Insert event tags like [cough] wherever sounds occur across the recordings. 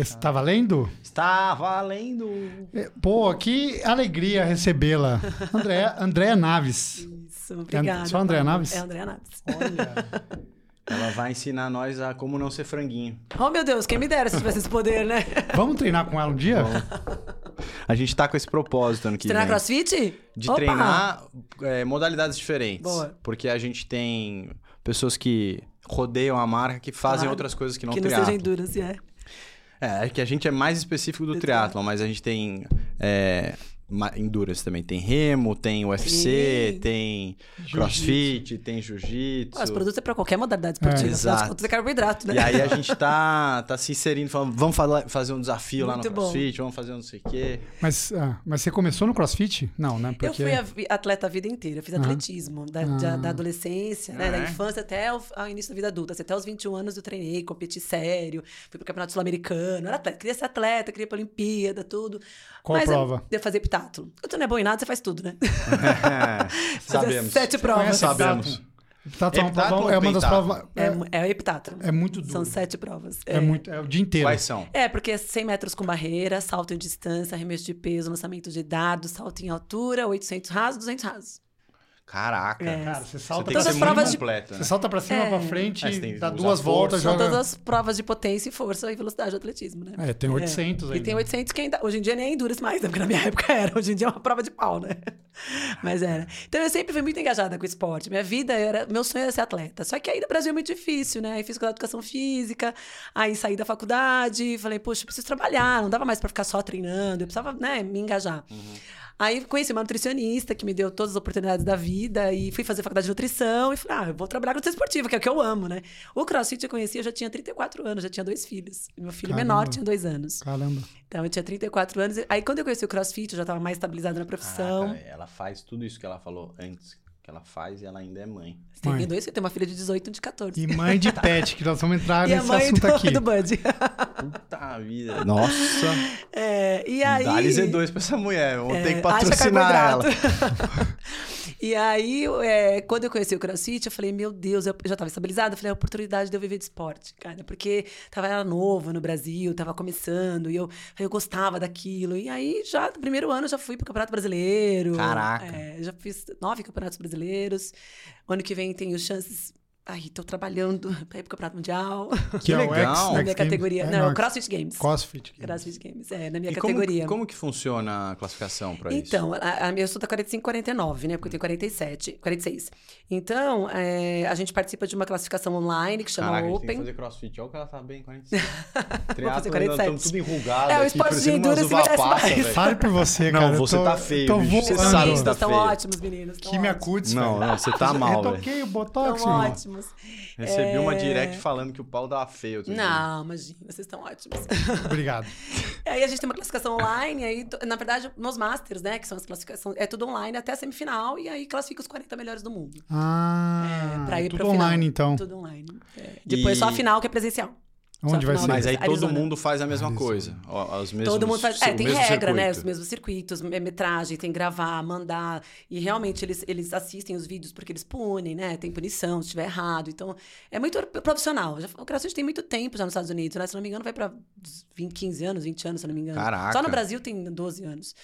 Está valendo? Está valendo! É, Pô, que alegria recebê-la. Andréa, Andréa Naves. Isso, obrigada. só Andréa. Naves? É Andréa Naves. Olha. [laughs] Ela vai ensinar nós a como não ser franguinho. Oh, meu Deus, quem me dera se tivesse esse poder, né? Vamos treinar com ela um dia? A gente tá com esse propósito ano que Treinar vem. crossfit? De Opa! treinar é, modalidades diferentes. Boa. Porque a gente tem pessoas que rodeiam a marca que fazem Claro. outras coisas que não Que não triatlon. seja endurance, é. É, é que a gente é mais específico do triatlon, mas a gente tem é, endurance também. Tem remo, tem UFC, Sim. tem crossfit, tem jiu-jitsu. Pô, os produtos é pra qualquer modalidade esportiva. É. Exato. contas, é carboidrato, né? E aí a gente tá, tá se inserindo, falando, vamos fazer um desafio lá no Muito bom. CrossFit, vamos fazer um não sei o quê. Mas, ah, mas você começou no CrossFit? Não, né? Eu fui atleta a vida inteira, eu fiz atletismo, da, da- da adolescência, né, Ah, da é? infância até o ao início da vida adulta. Assim, até os 21 anos eu treinei, competi sério, fui pro Campeonato Sul-Americano, era atleta, queria ser atleta, queria ir pra Olimpíada, tudo. Qual a Mas prova? Eu, eu fazia epitátulo. Quando não é bom em nada, você faz tudo, né? É, [laughs] Fazer Sabemos. sete provas. Sabemos. Epitátulo? Epitátulo é uma Epitátulo prova- é uma das provas. É, É, é epitátulo. é muito duro. São sete provas. É, muito, é o dia inteiro. Quais são? É, porque é 100 metros com barreira, salto em distância, arremesso de peso, lançamento de dados, salto em altura, 800 rasos, 200 rasos. Caraca. É. Cara, você Você salta tem pra que ser Todas as cima. completo, né? Você salta pra cima, É. pra frente, É, você dá duas voltas, força. São joga. todas as provas de potência e força e velocidade de atletismo, né? É, tem 800 aí. E tem 800 que ainda... Hoje em dia nem é endurance mais, né? Porque na minha [laughs] época era. Hoje em dia é uma prova de pau, né? Mas era. Então eu sempre fui muito engajada com o esporte. Minha vida era... Meu sonho era ser atleta. Só que aí no Brasil é muito difícil, né? Aí fiz faculdade de educação física, aí saí da faculdade, falei, poxa, eu preciso trabalhar. Não dava mais pra ficar só treinando. Eu precisava, né, me engajar. Aí conheci uma nutricionista que me deu todas as oportunidades da vida e fui fazer faculdade de nutrição e falei, ah, eu vou trabalhar com nutrição esportiva, que é o que eu amo, né? O CrossFit eu conheci, eu já tinha 34 anos, já tinha dois filhos. Meu filho Caramba. menor tinha dois anos. Caramba. Então eu tinha 34 anos. Aí quando eu conheci o CrossFit, eu já estava mais estabilizada na profissão. Caraca, ela faz tudo isso que ela falou antes, que ela faz e ela ainda é mãe. Tem Mãe. dois, eu tenho uma filha de 18 e um de 14. E mãe de [laughs] pet, que nós vamos entrar E a nesse mãe assunto do, aqui. do Bud. Puta vida. Nossa. É, e aí... Dá-lhe Z2 pra essa mulher. Vamos ter que É, patrocinar ela. [laughs] e aí, é, quando eu conheci o CrossFit, eu falei, meu Deus, eu já estava estabilizada, eu falei, é a oportunidade de eu viver de esporte, cara, porque tava era novo no Brasil, tava começando, e eu, eu gostava daquilo. E aí, já no primeiro ano, eu já fui pro Campeonato Brasileiro. Caraca. É, já fiz nove campeonatos brasileiros. Ano que vem tenho chances. Ai, tô trabalhando [laughs] pra ir pro Campeonato Mundial. Que é legal. X, Na minha Games. categoria. É, não, não, CrossFit Games. CrossFit. CrossFit Games, é, na minha E como, categoria. como que funciona a classificação pra isso? Então, a, a, eu sou da 45 49, né? Porque eu tenho 47, 46. Então, é, a gente participa de uma classificação online que chama Caraca, a gente tem que Open. fazer crossfit. Olha o que ela tá bem, [laughs] 45. fazer Triatlo, 47. nós estamos tudo enrugado É, o aqui, esporte de endurance merece mais. Fale por você, Não, cara. eu você tô- tá feio, Tô. Você voando. sabe que Meninos, tá estão feio. ótimos, meninos. Quimia ótimos. Cutis, Não, não, você tá mal, velho. Retoquei o Botox, irmão. Ótimos. Recebi uma É. direct falando que o pau tava feio. Não, imagina, vocês estão ótimos. [laughs] Obrigado. aí a gente tem uma classificação online, aí, na verdade, nos Masters, né? Que são as classificações. É tudo online até a semifinal, e aí classifica os 40 melhores do mundo. Ah, É, pra ir tudo online, final. então. Tudo online. É. Depois E- só a final, que é presencial. Onde vai ser? Mas aí todo Arizona. mundo faz a mesma Arizona. coisa. ó, Os mesmos, Todo mundo faz. É, o tem mesmo regra, né? circuito. Os mesmos circuitos, me- metragem, tem que gravar, mandar. E realmente eles, eles assistem os vídeos porque eles punem, né? Tem punição se estiver errado. Então, é muito profissional. Já, o CrossFit tem muito tempo já nos Estados Unidos, né? Se não me engano, vai pra 20, 15 anos, 20 anos, se não me engano. Caraca. Só no Brasil tem 12 anos.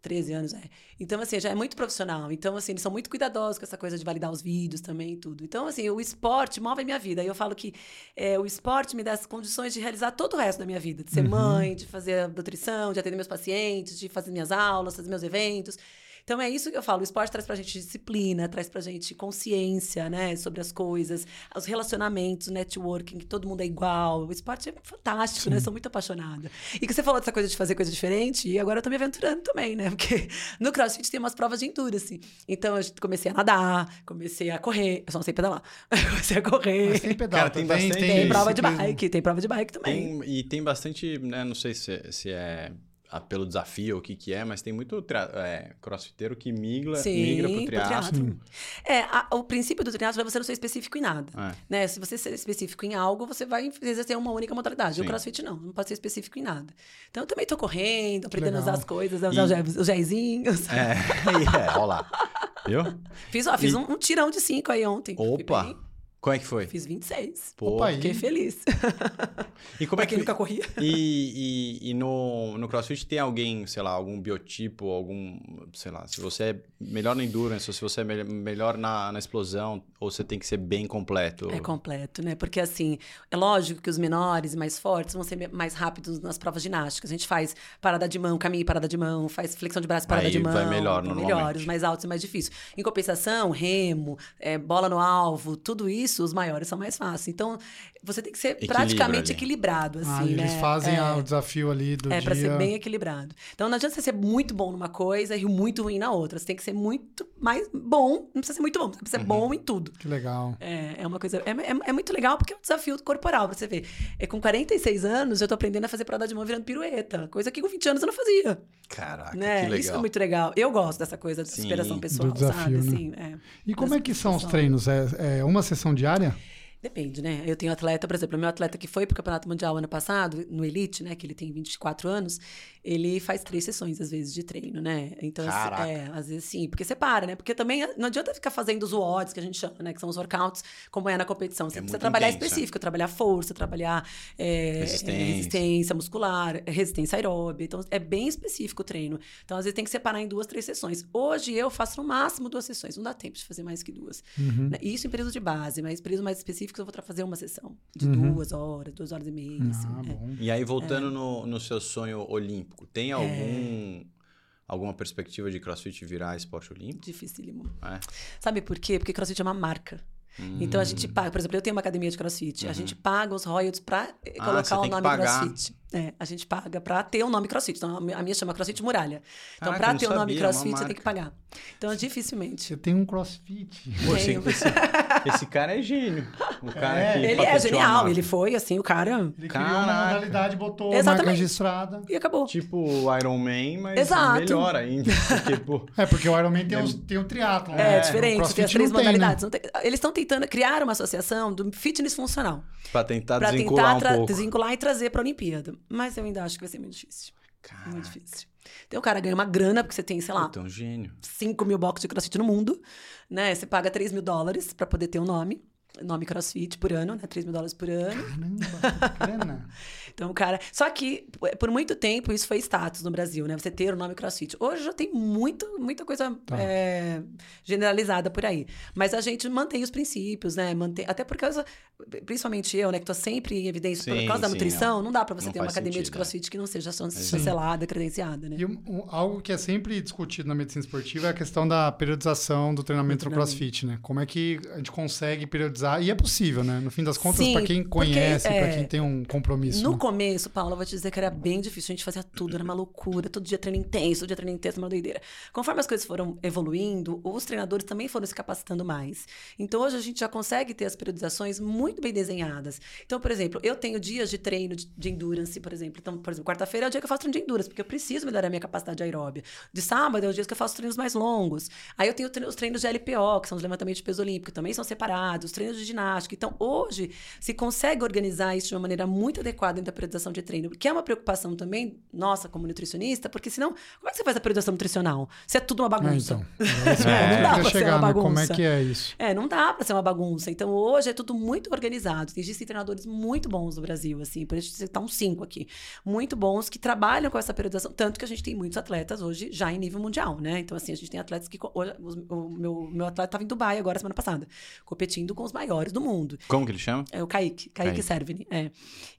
13 anos, é. Então, assim, já é muito profissional. Então, assim, eles são muito cuidadosos com essa coisa de validar os vídeos também e tudo. Então, assim, o esporte move a minha vida. E eu falo que é, o esporte me dá as condições de realizar todo o resto da minha vida. De ser mãe, de fazer a nutrição, de atender meus pacientes, de fazer minhas aulas, fazer meus eventos. Então é isso que eu falo. O esporte traz pra gente disciplina, traz pra gente consciência, né, sobre as coisas, os relacionamentos, o networking, que todo mundo é igual. O esporte é fantástico, né? Sou muito apaixonada. E que você falou dessa coisa de fazer coisa diferente, e agora eu tô me aventurando também, né? [laughs] Porque no CrossFit tem umas provas de endurance. Então eu comecei a nadar, comecei a correr, eu só não sei pedalar. [laughs] comecei a correr. Mas tem pedal Cara, tem também, bastante- Tem prova de bike, tem prova de bike também. Tem, e tem bastante, né, não sei se, se é pelo desafio o que que é, mas tem muito é, crossfiteiro que migra, migra pro triatlo. É, a- o princípio do triatlo é você não ser específico em nada. É. Né? Se você ser específico em algo, você vai exercer uma única modalidade. Sim. O crossfit não, não pode ser específico em nada. Então eu também tô correndo, aprendendo a legal. usar as coisas, a usar os E- os géisinhos. É, [laughs] é, olha lá. Viu? Fiz, ó, fiz E- um, um tirão de cinco aí ontem. Opa! Como é que foi? Fiz 26. Pô, Opa, Fiquei feliz. E como é que nunca corria. E, e, e no, no CrossFit tem alguém, sei lá, algum biotipo, algum, sei lá, se você é melhor na endurance, ou se você é me- melhor na, na explosão, ou você tem que ser bem completo. É completo, né? Porque assim, é lógico que os menores e mais fortes vão ser mais rápidos nas provas ginásticas. A gente faz parada de mão, caminho e parada de mão, faz flexão de braço parada Aí de mão. vai melhor, normalmente. melhores, mais altos e mais difícil. Em compensação, remo, é, bola no alvo, tudo isso, os maiores são mais fáceis. Então, você tem que ser Equilíbrio praticamente ali. equilibrado, assim, ah, né? eles fazem é, ah, o desafio ali do É, dia. pra ser bem equilibrado. Então, não adianta você ser muito bom numa coisa e muito ruim na outra. Você tem que ser muito mais bom. Não precisa ser muito bom, você precisa ser Uhum. bom em tudo. Que legal. É, é uma coisa. É, é, é muito legal porque é um desafio corporal, pra você ver. É, com 46 anos, eu tô aprendendo a fazer parada de mão virando pirueta. Coisa que com 20 anos eu não fazia. Caraca, né? que legal. Isso é muito legal. Eu gosto dessa coisa de superação do pessoal, desafio, sabe? né? Assim, é. E como é que são os treinos? É, é uma sessão diária? Depende, né? Eu tenho atleta, por exemplo, o meu atleta que foi pro Campeonato Mundial ano passado, no Elite, né? Que ele tem 24 anos, ele faz três sessões, às vezes, de treino, né? Então, assim, Caraca. é, às vezes sim, porque você para, né? Porque também não adianta ficar fazendo os WODs, que a gente chama, né? Que são os workouts, como é na competição. Você É precisa trabalhar intenso, é. específico, trabalhar força, trabalhar é, Resistência. é, resistência muscular, resistência aeróbica. Então, é bem específico o treino. Então, às vezes, tem que separar em duas, três sessões. Hoje, eu faço no máximo duas sessões. Não dá tempo de fazer mais que duas. Uhum. Né? Isso em período de base, mas em períodos mais específicos eu vou fazer uma sessão de Uhum. duas horas, duas horas e meia. assim, Ah, é. bom. E aí, É. voltando no, no seu sonho olímpico, tem algum, alguma perspectiva de CrossFit virar esporte olímpico? Dificílimo. É. Sabe por quê? Porque crossfit é uma marca. Então a gente paga, por exemplo, eu tenho uma academia de crossfit, a gente paga os royalties pra eh, Uhum. Ah, colocar o nome crossfit. É, a gente paga pra ter o nome crossfit. Então a mi- a minha chama crossfit muralha. Então eu não ter o nome é uma crossfit você tem que pagar. Então dificilmente. Você tem um crossfit. Pô, Tenho. [laughs] esse, cara é gênio. O cara É. que Ele é genial, ele foi assim, o cara. Ele criou uma modalidade, botou a marca Exatamente. registrada. E acabou. Tipo o Iron Man, mas Exato. melhor ainda. Porque, pô, É, porque o Iron Man tem, os, tem o triatlo. É, né? diferente, O você tem as três não tem, né? modalidades. Não tem- Eles estão tentando criar uma associação do fitness funcional. pra tentar Pra desvincular tentar um pouco. desvincular e trazer pra Olimpíada. Mas eu ainda acho que vai ser muito difícil. Caraca, Muito difícil. Então o cara ganha uma grana, porque você tem, sei lá, é um gênio. 5 mil boxes de crossfit no mundo, né? Você paga 3 mil dólares pra poder ter um nome. Nome crossfit por ano, né? 3 mil dólares por ano. Caramba, que grana. [laughs] Então, cara. Só que, p- por muito tempo, isso foi status no Brasil, né? Você ter o nome crossfit. Hoje já tem muito, muita coisa Tá. é, generalizada por aí. Mas a gente mantém os princípios, né? Mantém, até por causa. Principalmente eu, né? Que tô sempre em evidência por Sim, causa da sim, nutrição. Não dá pra você não ter uma academia de sentido, é. crossfit que não seja chancelada, credenciada, né? E um- um- algo que é sempre discutido na medicina esportiva é a questão da periodização do treinamento no treinamento. crossfit, né? Como é que a gente consegue periodizar? E é possível, né? No fim das contas, para quem conhece, para é, quem tem um compromisso. No né? Começo, Paula, vou te dizer que era bem difícil. A gente fazia tudo, era uma loucura. Todo dia treino intenso, todo dia treino intenso, uma doideira. Conforme as coisas foram evoluindo, os treinadores também foram se capacitando mais. Então, hoje a gente já consegue ter as periodizações muito bem desenhadas. Então, por exemplo, eu tenho dias de treino de, de endurance, por exemplo. Então, por exemplo, quarta-feira é o dia que eu faço treino de endurance, porque eu preciso melhorar a minha capacidade aeróbia. De sábado é os dias que eu faço treinos mais longos. Aí eu tenho os treinos de LPO, que são os levantamentos de peso olímpico, também são separados. Os treinos de ginástica. Então, hoje, se consegue organizar isso de uma maneira muito adequada dentro da periodização de treino, que é uma preocupação também nossa como nutricionista, porque senão, como é que você faz a periodização nutricional? Se é tudo uma É, bagunça. então. [laughs] Esse É, ponto não dá pra ia ser chegar, uma né? Como é bagunça. que é isso? É, não dá pra ser uma bagunça. Então, hoje é tudo muito organizado. Existem treinadores muito bons no Brasil, assim, por gente citar uns cinco aqui. Muito bons que trabalham com essa periodização. Tanto que a gente tem muitos atletas hoje já em nível mundial, né? Então, assim, a gente tem atletas que. Hoje, o meu, meu atleta estava em Dubai agora, semana passada, competindo com os maiores do mundo. Como que ele chama? É o Kaique, Kaique, Kaique. Servini, é.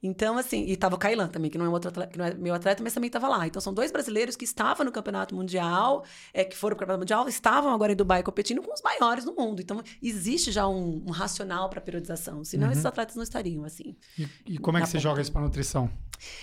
Então, assim, e tava o Kailan também, que não é, um outro atleta, que não é meu atleta, mas também tava lá. Então, são dois brasileiros que estavam no Campeonato Mundial, é, que foram pro Campeonato Mundial, estavam agora em Dubai competindo com os maiores do mundo. Então, existe já um, um racional para periodização, senão Uhum. esses atletas não estariam, assim. E, e como é que você ponta. joga isso para nutrição?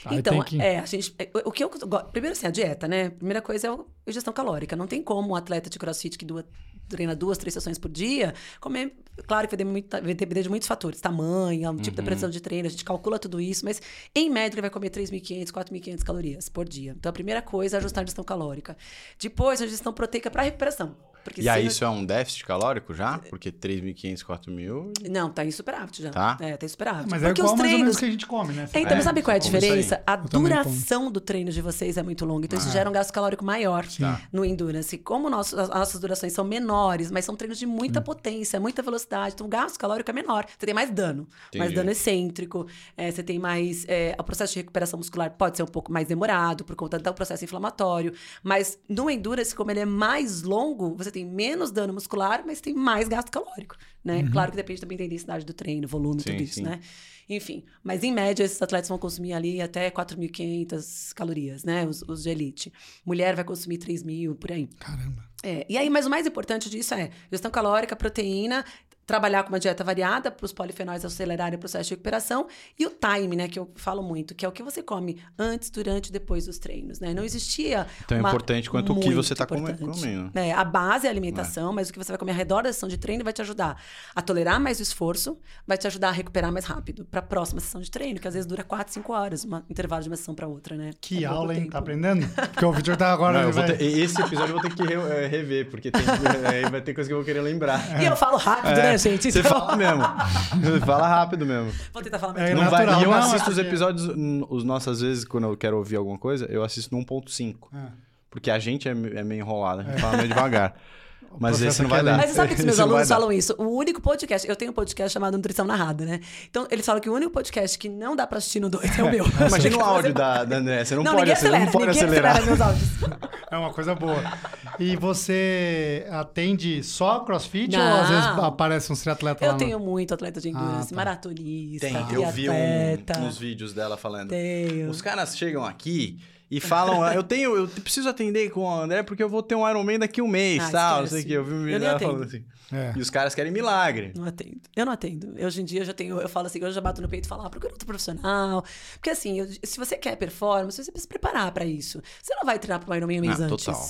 Aí então, que... é, a gente. é, O que eu. Primeiro, assim, a dieta, né? Primeira coisa é a gestão calórica. Não tem como um atleta de crossfit que dua- treina duas, três sessões por dia comer. Claro que vai depender, de muitos fatores. Tamanho, um tipo de pressão de treino, a gente calcula tudo isso, mas em média ele vai comer 3.500, 4.500 calorias por dia. Então a primeira coisa é ajustar a gestão calórica. Depois, a gestão proteica para recuperação. Porque E aí não- isso é um déficit calórico já? Porque 3.500, 4.000... Não, tá em superávit já. Tá? É, tá em superávit. Mas é Porque igual os mais ou menos treinos... que a gente come, né? É, então, É, sabe qual é a diferença? A duração do treino de vocês é muito longa. Então, isso Ah. gera um gasto calórico maior Tá. no Endurance. Como nosso, as nossas durações são menores, mas são treinos de muita potência, muita velocidade. Então, o gasto calórico é menor. Você tem mais dano. Mais Entendi. dano excêntrico. é, você tem mais... é, o processo de recuperação muscular pode ser um pouco mais demorado por conta do processo inflamatório. Mas no Endurance, como ele é mais longo, você tem menos dano muscular, mas tem mais gasto calórico, né? Claro que depende também da intensidade do treino, volume, Sim, tudo isso, sim. né? Enfim, mas em média esses atletas vão consumir ali até 4.500 calorias, né? Os, os de elite. Mulher vai consumir 3.000, por aí. Caramba. É, e aí, mas o mais importante disso é gestão calórica, proteína, trabalhar com uma dieta variada para os polifenóis acelerarem o processo de recuperação e o time, né, que eu falo muito, que é o que você come antes, durante e depois dos treinos, né? Não existia Então é uma- importante quanto o que você tá importante. comendo. É, a base é a alimentação, mas o que você vai comer ao redor da sessão de treino vai te ajudar a tolerar mais o esforço, vai te ajudar a recuperar mais rápido para a próxima sessão de treino, que às vezes dura 4, 5 horas, um intervalo de uma sessão para outra, né? Que É aula, hein? Tá aprendendo? Porque o Victor tá agora. Não, ele eu vou vai- ter- esse episódio eu vou ter que re- eh, rever, porque tem, [laughs] vai ter coisa que eu vou querer lembrar. E eu falo rápido, É, né, gente? Você fala mesmo. Você fala rápido mesmo. Vou tentar falar É, mais. não Não vai, natural, e eu não, assisto é os episódios, os nossos, às vezes, quando eu quero ouvir alguma coisa, eu assisto no 1.5. Ah. Porque a gente é, é meio enrolado, a gente fala meio devagar. [laughs] Mas esse não aqui vai é dar. Mas você sabe que os [laughs] meus alunos falam isso. O único podcast, eu tenho um podcast chamado Nutrição Narrada, né? Então, eles falam que o único podcast que não dá pra assistir no 2 é o meu. [laughs] Imagina [laughs] o áudio da, da André. Você não, Não, pode, acelera, não pode ninguém acelerar. acelera meus áudios. É uma coisa boa. E você atende só crossfit ou Não. às vezes aparece um triatleta lá? Eu no- tenho muito atleta de endurance, Ah, tá. maratonista, Tem, eu vi um, uns vídeos dela falando. Tenho. Os caras chegam aqui e falam, eu tenho, eu preciso atender com o André porque eu vou ter um Iron Man daqui a um mês, Ah, tal, não sei o que. Eu vi um Eu falando assim. É. E os caras querem milagre. Não atendo. Eu não atendo. Hoje em dia eu já tenho, eu falo assim, eu já bato no peito e falo, ah, procura outro profissional. Porque assim, eu- se você quer performance, você precisa se preparar pra isso. Você não vai treinar pro Ironman um mês Ah, antes. total.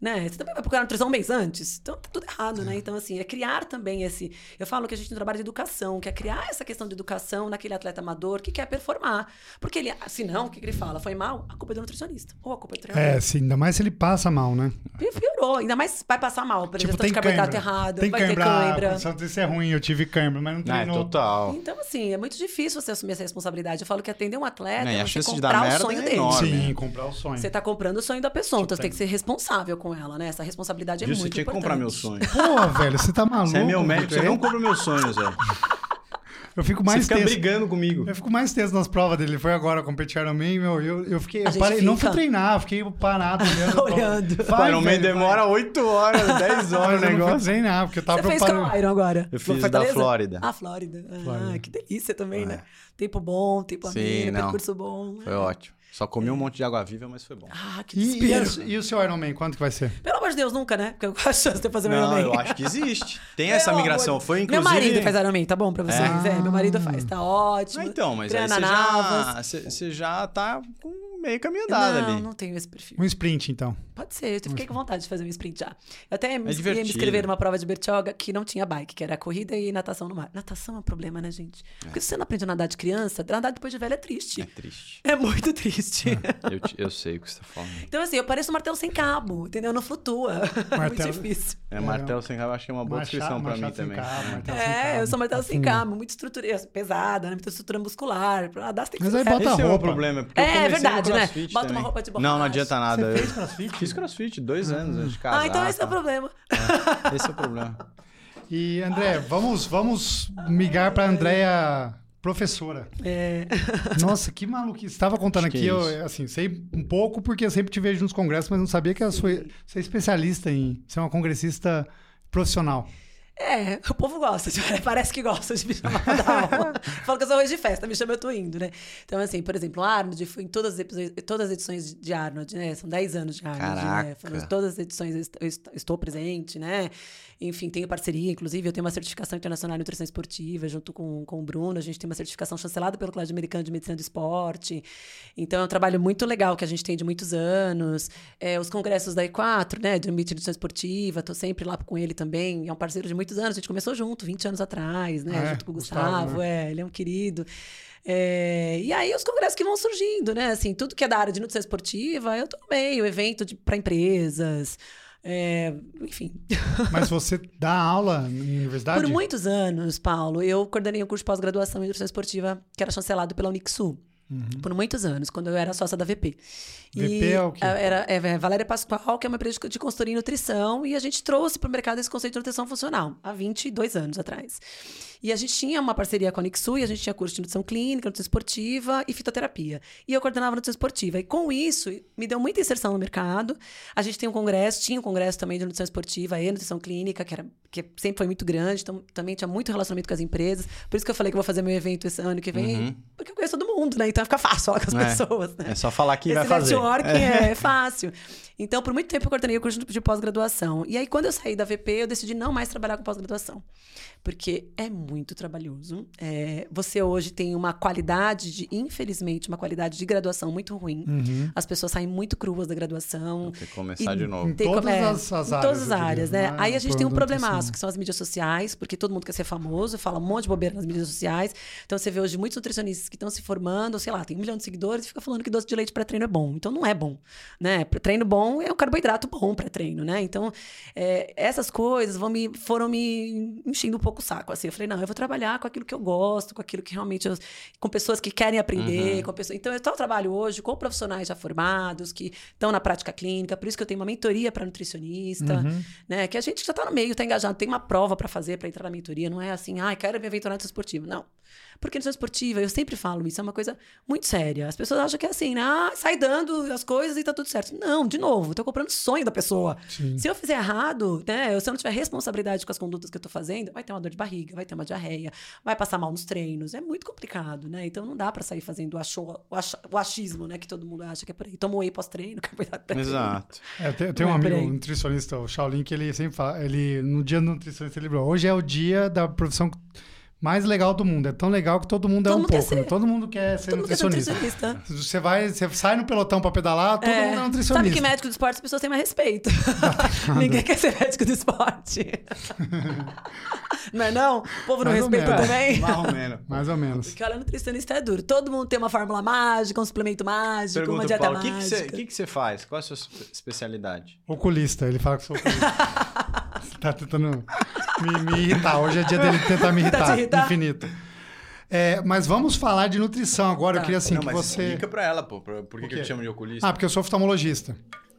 Né? Você também vai procurar nutrição um mês antes. Então tá tudo errado, né? Então, assim, é criar também esse. Eu falo que a gente tem um trabalho de educação, que é criar essa questão de educação naquele atleta amador que quer performar. Porque ele, se não, o que que ele fala? Foi mal? A culpa é do nutricionista. Ou a culpa é. É, sim, ainda mais se ele passa mal, né? Piorou. Ainda mais vai passar mal. Por Tipo, tem de carboidrato cãibra. errado, Tem vai ter cãibra. cãibra. Ah, só isso é ruim, eu tive cãibra, mas não Ah, é total. Então, assim, é muito difícil você assumir essa responsabilidade. Eu falo que atender um atleta É, a você chance de comprar dar o sonho é dele. enorme. Sim, comprar o sonho. Você tá comprando o sonho da pessoa, então você tem tem. que ser responsável com ela, né? Essa responsabilidade é Viu? Você muito tinha que importante. comprar meu sonho. Pô, velho, você tá maluco? Você é meu médico, você não compra meus sonhos, velho. Eu fico Você mais fica tenso. brigando comigo. Eu fico mais tenso nas provas dele. Foi agora competir Ironman, meu. Eu, eu fiquei. Eu parei, não fui treinar, eu fiquei parado olhando. [laughs] Olhando. Vai, [laughs] o Iron Man demora 8 horas, 10 vai. horas o eu não fui negócio. treinar, porque eu tava Você fez preparando. qual Iron agora? Eu fiz da Fortaleza? Flórida. Ah, Flórida. Ah, Flórida. que delícia também, É. né? Tempo bom, tempo Sim, ameno, não. percurso bom. Foi É. ótimo. Só comi um monte de água viva, mas foi bom. Ah, que E, e, desespero. e o seu Ironman, quanto que vai ser? Pelo amor de Deus, nunca, né? Porque eu gosto de chance de fazer meu Não, Ironman. eu acho que existe. Tem essa migração. amor Foi inclusive. Meu marido faz Ironman, tá bom pra vocês? É? É, meu marido faz, tá ótimo. Ah, então, mas aí Treina você Navas. já, você, você já tá com meio caminho andado não, ali. não tenho esse perfil. Um sprint, então. Pode ser, eu fiquei com vontade de fazer um sprint já. Eu até me, ia me divertido. inscrever numa prova de Bertioga que não tinha bike, que era corrida e natação no mar. Natação é um problema, né, gente? Porque se você não aprende a nadar de criança, nadar depois de velho é É triste. triste. É muito triste. [laughs] Eu, te- eu sei o que você tá falando. Então, assim, eu pareço um martelo sem cabo, entendeu? Não flutua. [laughs] Martelo- muito difícil. É, martelo sem cabo, acho que é uma boa Machado- descrição pra mim sem também. cabo, É. sem É, cabo. eu sou martelo sem Afunda. cabo, muito estrutura pesada, né? Muita estrutura muscular. Pra nadar, você tem que Mas aí bota Esse é o roupa. problema. Porque eu É, comecei verdade, no né? crossfit Bota uma também. roupa de Não, não borracha. adianta nada. Você fez crossfit? Fiz crossfit dois anos antes de casar. Ah, então esse é o tá? problema. Esse é o problema. [laughs] E, André, vamos, vamos migar pra Andréia professora. É. [laughs] Nossa, que maluquice. Estava contando Acho aqui, é eu, assim, sei um pouco porque eu sempre te vejo nos congressos, mas não sabia que a sua, você é especialista em ser uma congressista profissional. É, o povo gosta, de- [laughs] parece que gosta de me chamar pra dar aula. [laughs] Fala que eu sou arroz de festa, me chama, eu tô indo, né? Então, assim, por exemplo, Arnold, fui em todas as, episódios- todas as edições de Arnold, né? São 10 anos de Arnold, né? Caraca. Foram todas as edições, eu est- eu est- estou presente, né? Enfim, tenho parceria, inclusive, eu tenho uma certificação internacional em nutrição esportiva, junto com, com o Bruno, a gente tem uma certificação chancelada pelo Colégio Americano de Medicina do Esporte. Então, é um trabalho muito legal que a gente tem de muitos anos. É, os congressos da E4, né, de nutrição esportiva, tô sempre lá com ele também, é um parceiro de muitos anos, a gente começou junto, 20 anos atrás, né, É, junto com o Gustavo, Gustavo, é, ele é um querido. É, e aí os congressos que vão surgindo, né, assim, tudo que é da área de nutrição esportiva, eu tô no meio, evento para empresas, É, enfim. [laughs] Mas você dá aula em universidade? Por muitos anos, Paulo, eu coordenei um curso de pós-graduação em nutrição esportiva que era chancelado pela Unixul. Uhum. Por muitos anos, quando eu era sócia da VP. VP e é o quê? Era, é, Valéria Pascoal, que é uma empresa de consultoria em nutrição, e a gente trouxe para o mercado esse conceito de nutrição funcional, há 22 anos atrás. E a gente tinha uma parceria com a Nixu, e a gente tinha curso de nutrição clínica, nutrição esportiva e fitoterapia. E eu coordenava nutrição esportiva. E com isso, me deu muita inserção no mercado. A gente tem um congresso, tinha um congresso também de nutrição esportiva e nutrição clínica, que, era, que sempre foi muito grande, então também tinha muito relacionamento com as empresas. Por isso que eu falei que eu vou fazer meu evento esse ano que vem, uhum. porque eu conheço todo mundo, né? Então fica fácil falar com as é, pessoas, né? É só falar que vai fazer. Networking é. é fácil. Então, por muito tempo eu coordenei o curso de pós-graduação. E aí, quando eu saí da VP, eu decidi não mais trabalhar com pós-graduação porque é muito trabalhoso. É, você hoje tem uma qualidade de, infelizmente, uma qualidade de graduação muito ruim. Uhum. As pessoas saem muito cruas da graduação. Tem que começar de novo. Em todas é, as, as em áreas. todas as áreas, né? Aí a gente tem um problemaço, que são as mídias sociais, porque todo mundo quer ser famoso, fala um monte de bobeira nas mídias sociais. Então você vê hoje muitos nutricionistas que estão se formando, sei lá, tem um milhão de seguidores e fica falando que doce de leite pré-treino é bom. Então não é bom, né? Treino bom é um carboidrato bom pré-treino, né? Então é, essas coisas vão me, foram me enchendo um pouco o saco, assim. Eu falei, não, eu vou trabalhar com aquilo que eu gosto, com aquilo que realmente. Eu, com pessoas que querem aprender, uhum. com pessoas. Então, eu trabalho hoje com profissionais já formados, que estão na prática clínica, por isso que eu tenho uma mentoria para nutricionista, uhum. né? Que a gente já está no meio, está engajado, tem uma prova para fazer para entrar na mentoria, não é assim, ah, quero me aventurar no esportivo. Não. Porque nutrição esportiva, eu sempre falo isso, é uma coisa muito séria. As pessoas acham que é assim, né? ah, sai dando as coisas e tá tudo certo. Não, de novo, tô comprando sonho da pessoa. Sim. Se eu fizer errado, né? Se eu não tiver responsabilidade com as condutas que eu tô fazendo, vai ter uma dor de barriga, vai ter uma diarreia, vai passar mal nos treinos. É muito complicado, né? Então não dá para sair fazendo o, achou, o, ach, o, achismo, né? Que todo mundo acha que é por aí. Toma whey pós-treino, [laughs] carboidrato pré Exato. É, tem, tem um é amigo um nutricionista, o Shaolin, que ele sempre fala, ele, no dia do nutricionista, ele falou, hoje é o dia da profissão mais legal do mundo. É tão legal que todo mundo é todo é um pouco. Né? Todo mundo quer ser todo nutricionista. Mundo quer ser nutricionista. Você vai, você sai no pelotão para pedalar, todo é. mundo é nutricionista. Sabe que médico do esporte as pessoas têm mais respeito. [laughs] Ninguém quer ser médico do esporte. [laughs] não é não? O povo não mais respeita também? Mais ou menos. Mais ou menos. Porque olha, nutricionista é duro. Todo mundo tem uma fórmula mágica, um suplemento mágico, Pergunta, uma dieta Paulo, mágica. O que, que, você faz? Qual é a sua especialidade? Oculista. Ele fala que sou oculista. [laughs] [laughs] tá tentando me, me, irritar. Hoje é dia dele tentar me irritar. irritar? Infinito. É, mas vamos falar de nutrição agora. Tá. Eu queria assim não, que você. Explica pra ela, pô. Por, por que, que eu te chamo de oculista? Ah, porque eu sou oftalmologista.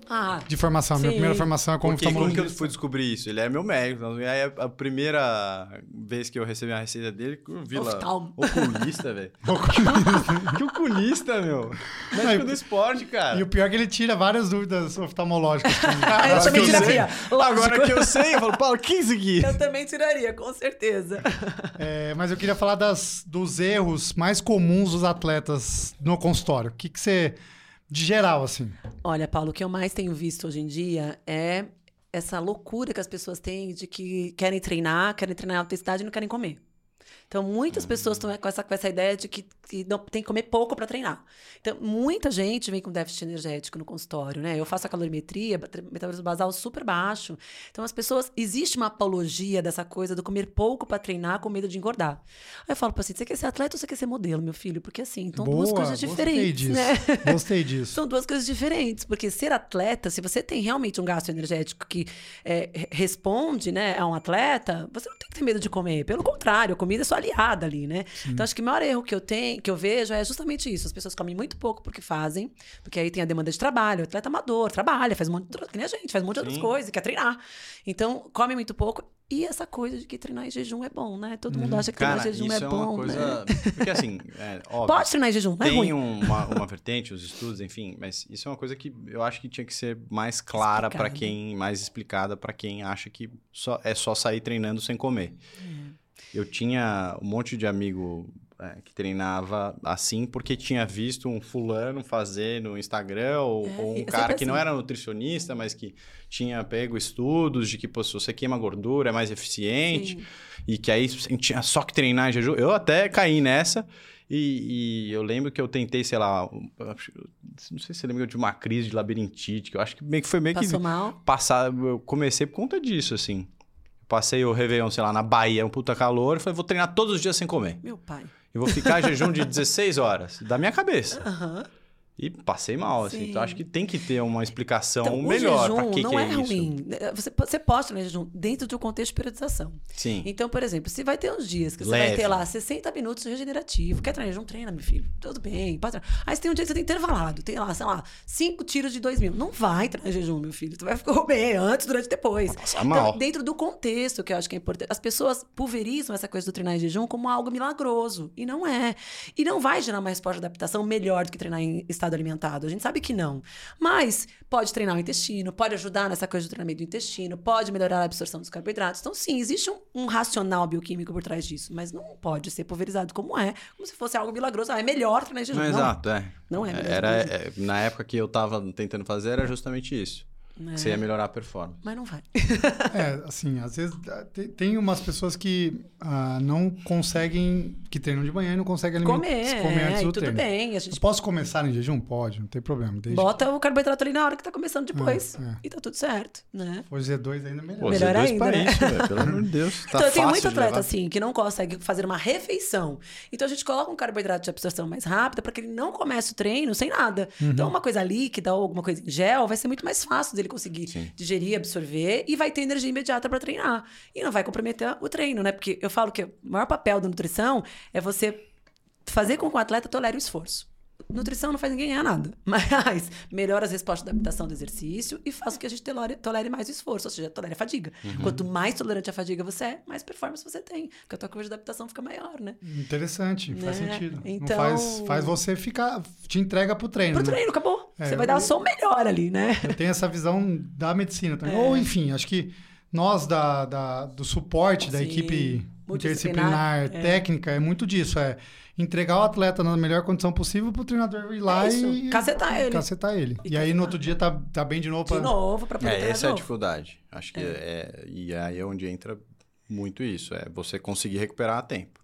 Ah, de formação. Sim. Minha primeira formação é como Porque, oftalmologista. Como que eu fui descobrir isso? Ele é meu médico. Então, aí a primeira vez que eu recebi a receita dele, eu vi lá. Oculista, velho. [laughs] Oculista. [laughs] que oculista, meu. Médico do esporte, cara. E o pior é que ele tira várias dúvidas oftalmológicas. [laughs] ah, eu também tiraria. Agora que eu sei, eu falo, Paulo, que é isso aqui? Eu também tiraria, com certeza. É, mas eu queria falar das, dos erros mais comuns dos atletas no consultório. O que, que você de geral, assim. Olha, Paulo, o que eu mais tenho visto hoje em dia é essa loucura que as pessoas têm de que querem treinar, querem treinar alta intensidade e não querem comer. Então, muitas pessoas estão com essa, com essa ideia de que, que não, tem que comer pouco para treinar. Então, muita gente vem com déficit energético no consultório, né? Eu faço a calorimetria, metabolismo basal super baixo. Então, as pessoas. Existe uma apologia dessa coisa do comer pouco para treinar com medo de engordar. Aí eu falo para assim: você quer ser atleta ou você quer ser modelo, meu filho? Porque assim, são duas coisas diferentes. Disso. Né? [laughs] Gostei disso. são duas coisas diferentes. Porque ser atleta, se você tem realmente um gasto energético que é, responde né, a um atleta, você não tem que ter medo de comer. Pelo contrário, a comida é só aliada ali, né? Sim. Então acho que o maior erro que eu tenho, que eu vejo é justamente isso. As pessoas comem muito pouco porque fazem, porque aí tem a demanda de trabalho, o atleta amador, trabalha, faz um monte de, que nem a gente, faz um monte de outras coisas, quer treinar. Então, come muito pouco e essa coisa de que treinar em jejum é bom, né? Todo mundo uhum. acha que Cara, treinar em jejum é, é bom, coisa... né? Porque assim, [laughs] é, óbvio, Pode treinar em jejum, não é ruim. Tem uma, [laughs] uma vertente, os estudos, enfim, mas isso é uma coisa que eu acho que tinha que ser mais clara para quem, mais explicada para quem acha que só, é só sair treinando sem comer. Uhum. Eu tinha um monte de amigo é, que treinava assim porque tinha visto um fulano fazer no Instagram ou, é, ou um cara que assim. não era nutricionista, mas que tinha pego estudos de que pô, se você queima gordura é mais eficiente Sim. e que aí tinha só que treinar em jejum. Eu até caí nessa. E, e, eu lembro que eu tentei, sei lá, não sei se você lembra de uma crise de labirintite, que eu acho que meio que foi meio Passou que mal? passar, eu comecei por conta disso, assim. Passei o Réveillon, sei lá, na Bahia, um puta calor. E falei, vou treinar todos os dias sem comer. Meu pai. E vou ficar em jejum de 16 horas. Da minha cabeça. Uhum. E passei mal, assim. Então acho que tem que ter uma explicação então, melhor para que, não que é, é ruim. Você, você pode treinar jejum dentro de um contexto de periodização. Sim. Então, por exemplo, se vai ter uns dias que você Leve. vai ter lá 60 minutos regenerativo. Quer treinar jejum? Treina, meu filho. Tudo bem, pode treinar. Aí você tem um dia que você tem intervalado. Tem lá, sei lá, 5 tiros de 2 mil. Não vai treinar jejum, meu filho. Tu vai ficar [laughs] bem antes, durante e depois. Passar então, mal. dentro do contexto que eu acho que é importante. As pessoas pulverizam essa coisa do treinar em jejum como algo milagroso. E não é. E não vai gerar uma resposta de adaptação melhor do que treinar em estado alimentado. A gente sabe que não. Mas pode treinar o intestino, pode ajudar nessa coisa do treinamento do intestino, pode melhorar a absorção dos carboidratos. Então, sim, existe um, um racional bioquímico por trás disso, mas não pode ser pulverizado como é, como se fosse algo milagroso. Ah, é melhor treinar jejum. Não, não, exato, é. Não é. Era, é, na época que eu estava tentando fazer, era justamente isso. É. Você ia melhorar a performance. Mas não vai. [laughs] é, assim, às vezes tem umas pessoas que ah, não conseguem, que treinam de manhã e não conseguem alimentar, comer, comer antes é, do tudo treino. bem. A gente... Eu posso começar em jejum? Pode, não tem problema. Desde... Bota o carboidrato ali na hora que tá começando depois. É, é. E tá tudo certo, né? For Z2 ainda melhor. Pô, melhor Z2 ainda, para né? isso, velho. Pelo amor de Deus. Tá então, tem muito atleta, assim, que não consegue fazer uma refeição. Então, a gente coloca um carboidrato de absorção mais rápida para que ele não comece o treino sem nada. Uhum. Então, uma coisa líquida ou alguma coisa em gel vai ser muito mais fácil dele conseguir Sim. digerir, absorver absorver e vai ter energia imediata para treinar. E não vai comprometer o treino, né? Porque eu falo que o maior papel da nutrição é você fazer com que o atleta tolere o esforço. Nutrição não faz ninguém ganhar nada, [laughs] mas melhora as respostas de adaptação do exercício e faz com que a gente tolere, tolere mais o esforço, ou seja, tolere a fadiga. Uhum. Quanto mais tolerante à fadiga você é, mais performance você tem, porque a tua curva de adaptação fica maior, né? Interessante, né? faz sentido. Então, faz, faz você ficar, te entrega pro treino. Pro né? treino, acabou. É, você vai eu, dar só o melhor ali, né? Eu tenho essa visão da medicina também. É. Ou, enfim, acho que nós da, da do suporte Sim. da equipe interdisciplinar, é. técnica, é muito disso. É entregar o atleta na melhor condição possível pro treinador ir lá é e cacetar ele. Cacetar ele. E, e aí no outro dia tá, tá bem de novo pra... De novo, pra poder É, essa é a dificuldade. Acho que é. é. E aí é onde entra muito isso. É você conseguir recuperar a tempo.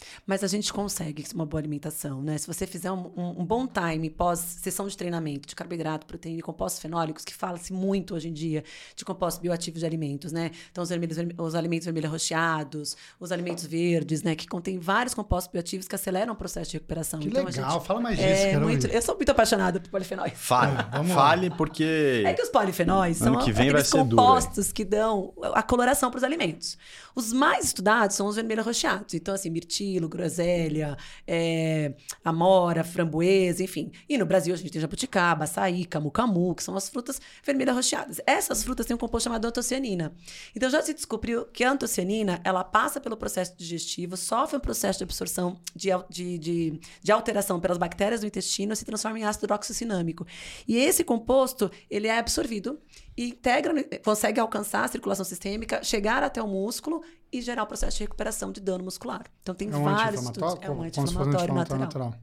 É. Mas a gente consegue uma boa alimentação, né? Se você fizer um, um, um bom time pós-sessão de treinamento de carboidrato, proteína e compostos fenólicos, que fala-se muito hoje em dia de compostos bioativos de alimentos, né? Então, os, vermelhos, os alimentos vermelhos rocheados, os alimentos verdes, né? Que contêm vários compostos bioativos que aceleram o processo de recuperação. Que então, legal, gente, fala mais disso. É muito, eu sou muito apaixonada por polifenóis. Fale, é, fale porque... É que os polifenóis são aqueles compostos duro, que dão a coloração para os alimentos. Os mais estudados são os vermelhos rocheados. Então, assim, mirtilo, groselha, é, amora, framboesa, enfim. E no Brasil a gente tem jabuticaba, açaí, camu-camu, que são as frutas vermelhas rocheadas. Essas frutas têm um composto chamado antocianina. Então, já se descobriu que a antocianina, ela passa pelo processo digestivo, sofre um processo de absorção de, de, de, de alteração pelas bactérias do intestino e se transforma em ácido hidroxissinâmico. E esse composto, ele é absorvido e integra, consegue alcançar a circulação sistêmica, chegar até o músculo e gerar o processo de recuperação de dano muscular. Então tem é um vários estudos. É um anti-inflamatório natural. natural.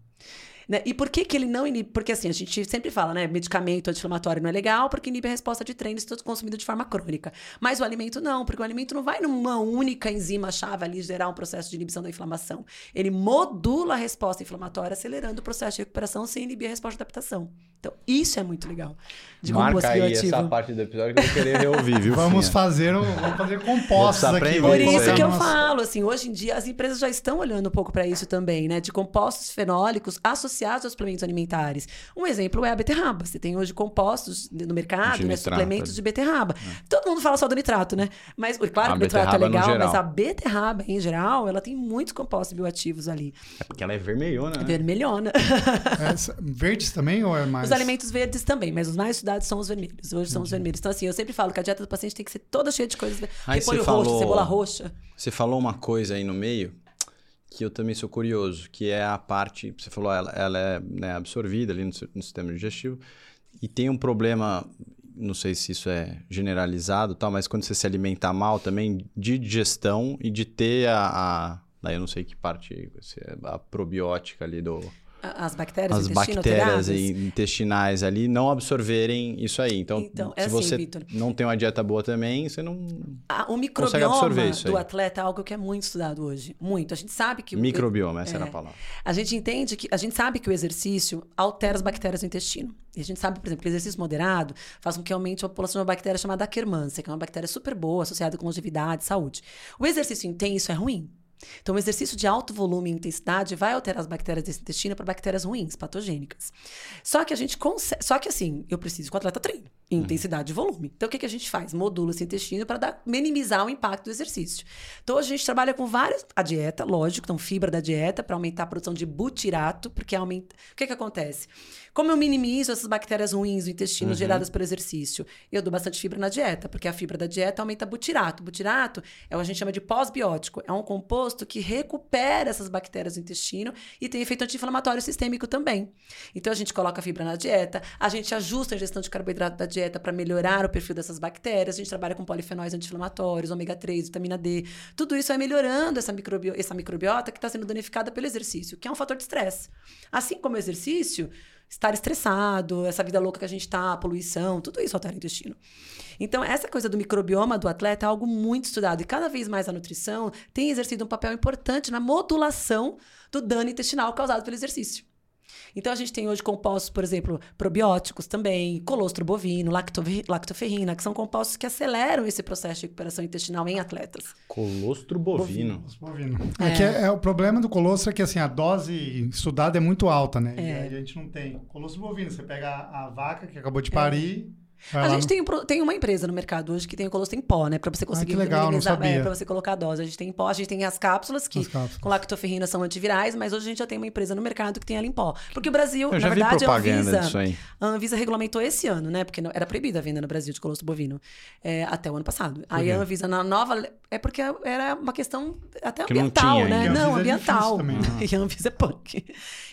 Né? E por que, que ele não inibe? Porque assim, a gente sempre fala, né? Medicamento anti-inflamatório não é legal porque inibe a resposta de treino se todo consumido de forma crônica. Mas o alimento não, porque o alimento não vai numa única enzima-chave ali gerar um processo de inibição da inflamação. Ele modula a resposta inflamatória, acelerando o processo de recuperação sem inibir a resposta de adaptação. Então, isso é muito legal. De Marca aí essa parte do episódio que eu vou querer [laughs] reouvir, viu? vamos fazer, um, vamos fazer compostos aqui. Por isso que eu falo, assim, hoje em dia as empresas já estão olhando um pouco para isso também, né? De compostos fenólicos associados aos suplementos alimentares. Um exemplo é a beterraba. Você tem hoje compostos no mercado, né? suplementos de beterraba. É. Todo mundo fala só do nitrato, né? Mas, claro, o nitrato é legal, mas a beterraba, em geral, ela tem muitos compostos bioativos ali. É porque ela é vermelhona, né? Vermelhona. É, verdes também ou é mais? Os alimentos verdes também, mas os mais estudados são os vermelhos. Hoje são os vermelhos. Então, assim, eu sempre falo que a dieta do paciente tem que ser toda cheia de coisas. Aí Repolho roxo, falou, cebola roxa. Você falou uma coisa aí no meio que eu também sou curioso, que é a parte, você falou, ela, ela é né, absorvida ali no, no sistema digestivo, e tem um problema não sei se isso é generalizado tal, mas quando você se alimenta mal também, de digestão e de ter a. a daí eu não sei que parte, é a probiótica ali do. As bactérias, as bactérias intestinais ali não absorverem isso aí. Então, então é se assim, você Victor, não tem uma dieta boa também, você não ah, o microbioma do atleta é algo que é muito estudado hoje, muito. A gente sabe que microbioma, essa é, era a palavra. A gente entende que a gente sabe que o exercício altera as bactérias do intestino. E a gente sabe, por exemplo, que o exercício moderado faz com que aumente a população de uma bactéria chamada Akkermansia, que é uma bactéria super boa associada com longevidade e saúde. O exercício intenso é ruim Então, o exercício de alto volume e intensidade vai alterar as bactérias desse intestino para bactérias ruins, patogênicas. Só que a gente consegue. Só que assim, eu preciso que o atleta treine. Intensidade e volume. Então, o que, que a gente faz? Modula esse intestino para minimizar o impacto do exercício. Então, a gente trabalha com várias. A dieta, lógico, então, fibra da dieta para aumentar a produção de butirato, porque aumenta. O que, que acontece? Como eu minimizo essas bactérias ruins do intestino uhum. geradas pelo exercício? Eu dou bastante fibra na dieta, porque a fibra da dieta aumenta butirato. Butirato é o que a gente chama de pós-biótico. É um composto que recupera essas bactérias do intestino e tem efeito anti-inflamatório sistêmico também. Então a gente coloca a fibra na dieta, a gente ajusta a ingestão de carboidrato da dieta para melhorar o perfil dessas bactérias, a gente trabalha com polifenóis anti-inflamatórios, ômega 3, vitamina D. Tudo isso vai melhorando essa, microbi essa microbiota que está sendo danificada pelo exercício, que é um fator de estresse. Assim como o exercício, estar estressado, essa vida louca que a gente está, poluição, tudo isso altera o intestino. Então, essa coisa do microbioma do atleta é algo muito estudado e cada vez mais a nutrição tem exercido um papel importante na modulação do dano intestinal causado pelo exercício. Então, a gente tem hoje compostos, por exemplo, probióticos também, colostro bovino, lactoferrina, que são compostos que aceleram esse processo de recuperação intestinal em atletas. Colostro bovino. bovino. É. é. que é, é, o problema do colostro é que assim, a dose estudada é muito alta, né? É. E a gente não tem. Colostro bovino, você pega a, a vaca que acabou de parir é a gente tem, tem uma empresa no mercado hoje que tem o colostro em pó, né? Pra você conseguir ah, legal. É, pra você colocar a dose. A gente tem em pó, a gente tem as cápsulas que as cápsulas. com lactoferrina são antivirais, mas hoje a gente já tem uma empresa no mercado que tem ela em pó. Porque o Brasil, Eu na verdade, a Anvisa, disso aí. a Anvisa regulamentou esse ano, né? Porque era proibida a venda no Brasil de colostro bovino é, até o ano passado. Aí a Anvisa, na nova. É porque era uma questão até que ambiental, não né? Não, ambiental. E a Anvisa é punk.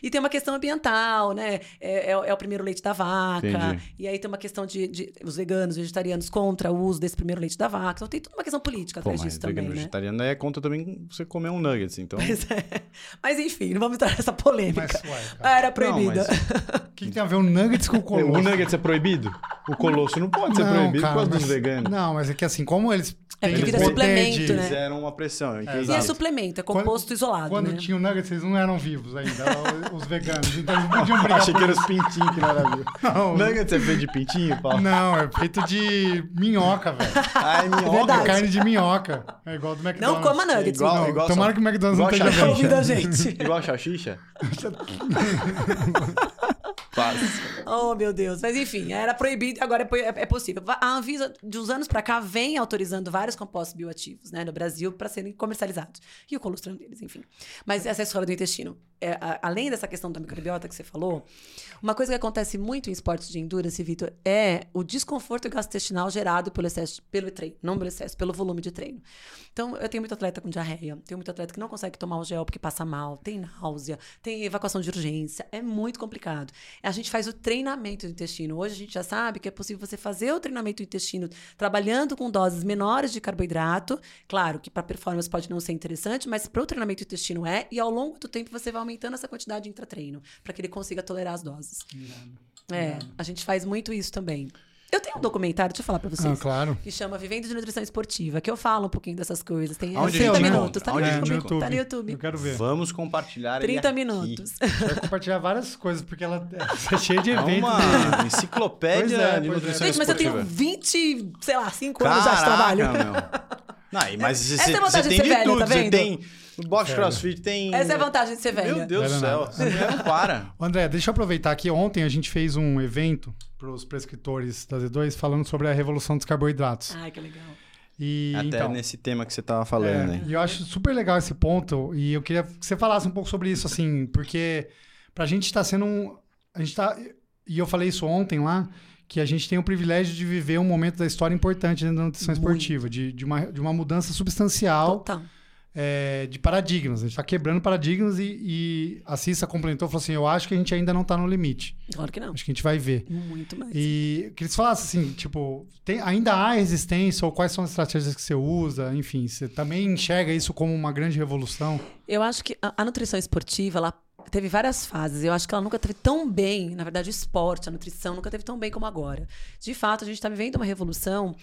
E tem uma questão ambiental, né? É, é, é o primeiro leite da vaca. Entendi. E aí tem uma questão de, de os veganos vegetarianos contra o uso desse primeiro leite da vaca. Então tem toda uma questão política Pô, atrás disso também. Né? vegetariano é contra também você comer um nuggets, então. Pois é. Mas enfim, não vamos entrar nessa polêmica. Mas, ué, Era proibida. O que, que, tem a ver o nuggets com o [laughs] colosso? O nuggets é proibido? O colosso não pode ser não, proibido cara, por causa mas, dos veganos. Não, mas é que assim, como eles é porque vira suplemento, de... né? Fizeram uma pressão. É, e é suplemento, é composto quando, isolado. Quando né? tinha o nuggets, eles não eram vivos ainda, os veganos. Então eles [laughs] podiam brigar. Achei que eram os pintinhos que não eram vivos. Não. Nuggets é feito de pintinho, Paulo? Não, é feito de minhoca, velho. Ah, é minhoca? É carne de minhoca. É igual do McDonald's. Não coma nuggets. É igual, não. igual Tomara só... que o McDonald's igual não esteja ouvindo a gente. igual salsicha? [laughs] Quase. Oh, meu Deus. Mas enfim, era proibido, agora é, é, é possível. A Anvisa, de uns anos para cá, vem autorizando vários compostos bioativos né, no Brasil para serem comercializados. E o colostrum deles, enfim. Mas essa história do intestino. É, além dessa questão da microbiota que você falou, uma coisa que acontece muito em esportes de endurance, Vitor, é o desconforto gastrointestinal gerado pelo excesso, pelo treino, não pelo excesso, pelo volume de treino. Então, eu tenho muito atleta com diarreia, tenho muito atleta que não consegue tomar o gel porque passa mal, tem náusea, tem evacuação de urgência, é muito complicado. A gente faz o treinamento do intestino. Hoje a gente já sabe que é possível você fazer o treinamento do intestino trabalhando com doses menores de carboidrato. Claro que para performance pode não ser interessante, mas para o treinamento do intestino é, e ao longo do tempo você vai aumentando essa quantidade de intratreino, para que ele consiga tolerar as doses. É, a gente faz muito isso também. Eu tenho um documentário, deixa eu falar pra vocês. Ah, claro. Que chama Vivendo de Nutrição Esportiva, que eu falo um pouquinho dessas coisas. Tem Onde 30 minutos. Tá, Onde no YouTube, tá no YouTube. Eu quero ver. Vamos compartilhar 30 minutos. [laughs] Vai compartilhar várias coisas, porque ela é [laughs] cheia de eventos. É uma enciclopédia é, de nutrição é. Gente, mas eu tenho 20, sei lá, 5 anos já de trabalho. Meu. Não, mas [laughs] você, é você tem de, velha, tudo. Tá você tem o box Sério? crossfit tem. Essa é a vantagem de ser velho. Meu Deus do céu. Você não para. [laughs] André, deixa eu aproveitar aqui. Ontem a gente fez um evento para os prescritores da Z2 falando sobre a revolução dos carboidratos. Ai, que legal. E, Até então, nesse tema que você estava falando, é, né? E eu acho super legal esse ponto. E eu queria que você falasse um pouco sobre isso, assim, porque pra gente está sendo um. A gente tá. E eu falei isso ontem lá que a gente tem o privilégio de viver um momento da história importante dentro da nutrição Muito. esportiva, de, de, uma, de uma mudança substancial Total é, de paradigmas. A gente está quebrando paradigmas e, e, a Cissa complementou falou assim: Eu acho que a gente ainda não está no limite. Claro que não. Acho que a gente vai ver. Muito mais. E que eles falassem assim: tipo, tem, ainda há resistência ou quais são as estratégias que você usa? Enfim, você também enxerga isso como uma grande revolução? Eu acho que a, a nutrição esportiva, ela teve várias fases. Eu acho que ela nunca teve tão bem, na verdade, o esporte, a nutrição nunca teve tão bem como agora. De fato, a gente está vivendo uma revolução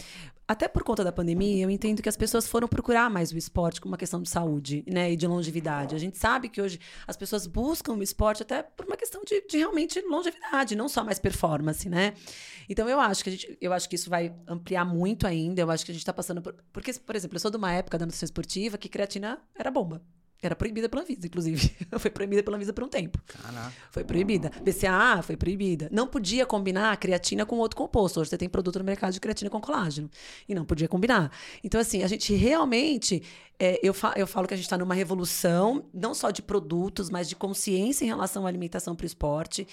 até por conta da pandemia, eu entendo que as pessoas foram procurar mais o esporte como uma questão de saúde, né, e de longevidade. A gente sabe que hoje as pessoas buscam o esporte até por uma questão de, de realmente longevidade, não só mais performance, né? Então eu acho que a gente, eu acho que isso vai ampliar muito ainda. Eu acho que a gente está passando por, porque, por exemplo, eu sou de uma época da nutrição esportiva que creatina era bomba. Era proibida pela Anvisa, inclusive. [laughs] foi proibida pela Anvisa por um tempo. Caraca. Foi proibida. BCAA foi proibida. Não podia combinar creatina com outro composto. Hoje você tem produto no mercado de creatina com colágeno. E não podia combinar. Então, assim, a gente realmente. É, eu, fa eu falo que a gente está numa revolução, não só de produtos, mas de consciência em relação à alimentação para o esporte.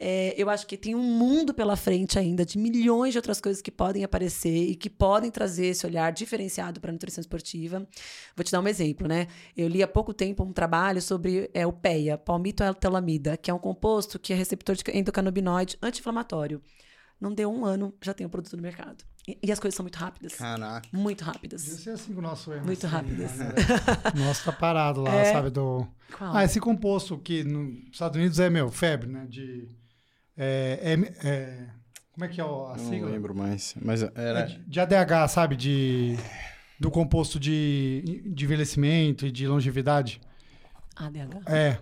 É, eu acho que tem um mundo pela frente ainda de milhões de outras coisas que podem aparecer e que podem trazer esse olhar diferenciado para a nutrição esportiva. Vou te dar um exemplo, né? Eu li há pouco tempo um trabalho sobre é, o PEA, palmitotelamida, que é um composto que é receptor de endocannabinoide anti-inflamatório. Não deu um ano, já tem um produto no mercado. E, e, as coisas são muito rápidas. Caraca. Muito rápidas. Devia ser assim com o nosso MC, Muito rápidas. Né? [laughs] nosso tá parado lá, é... sabe? Do... Qual? Ah, esse composto que nos Estados Unidos é, meu, febre, né? De é, é, é, como é que é a sigla? Não lembro mais. Mas era... É de, de ADH, sabe? De, do composto de, de envelhecimento e de longevidade. ADH? É.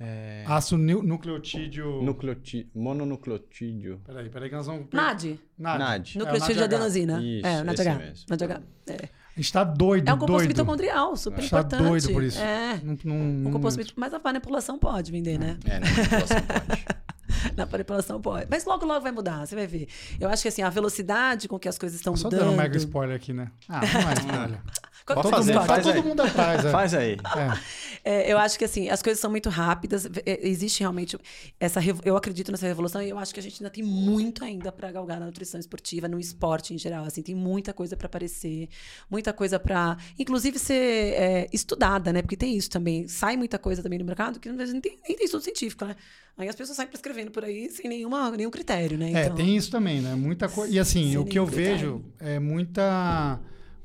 É... Ácido nucleotídeo. Nucleotídeo. Mononucleotídeo. Peraí, peraí que nós vamos. NAD. NAD. NAD. Nucleotídeo é, de adenosina. Isso, é, NADH. Mesmo. NADH. É. A gente tá doido, É um composto doido. mitocondrial, super a gente importante. Tá doido por isso. É. Não, não, um composto Mas a manipulação pode vender, né? É, na manipulação pode. [laughs] na manipulação pode. Mas logo, logo vai mudar, você vai ver. Eu acho que assim, a velocidade com que as coisas estão mudando. Só dando um mega spoiler aqui, né? Ah, não é [laughs] spoiler. Pode todo fazer, mundo, faz tá aí. todo mundo atrás. É. Faz aí. É. É, eu acho que assim, as coisas são muito rápidas. É, existe realmente essa. Eu acredito nessa revolução e eu acho que a gente ainda tem muito ainda para galgar na nutrição esportiva, no esporte em geral. Assim, tem muita coisa para aparecer, muita coisa para, inclusive, ser é, estudada, né? Porque tem isso também. Sai muita coisa também no mercado que não tem, nem tem estudo científico, né? Aí as pessoas saem prescrevendo por aí sem nenhuma, nenhum critério, né? É, Então, tem isso também, né? Muita coisa. E assim, o que eu critério. vejo é muita.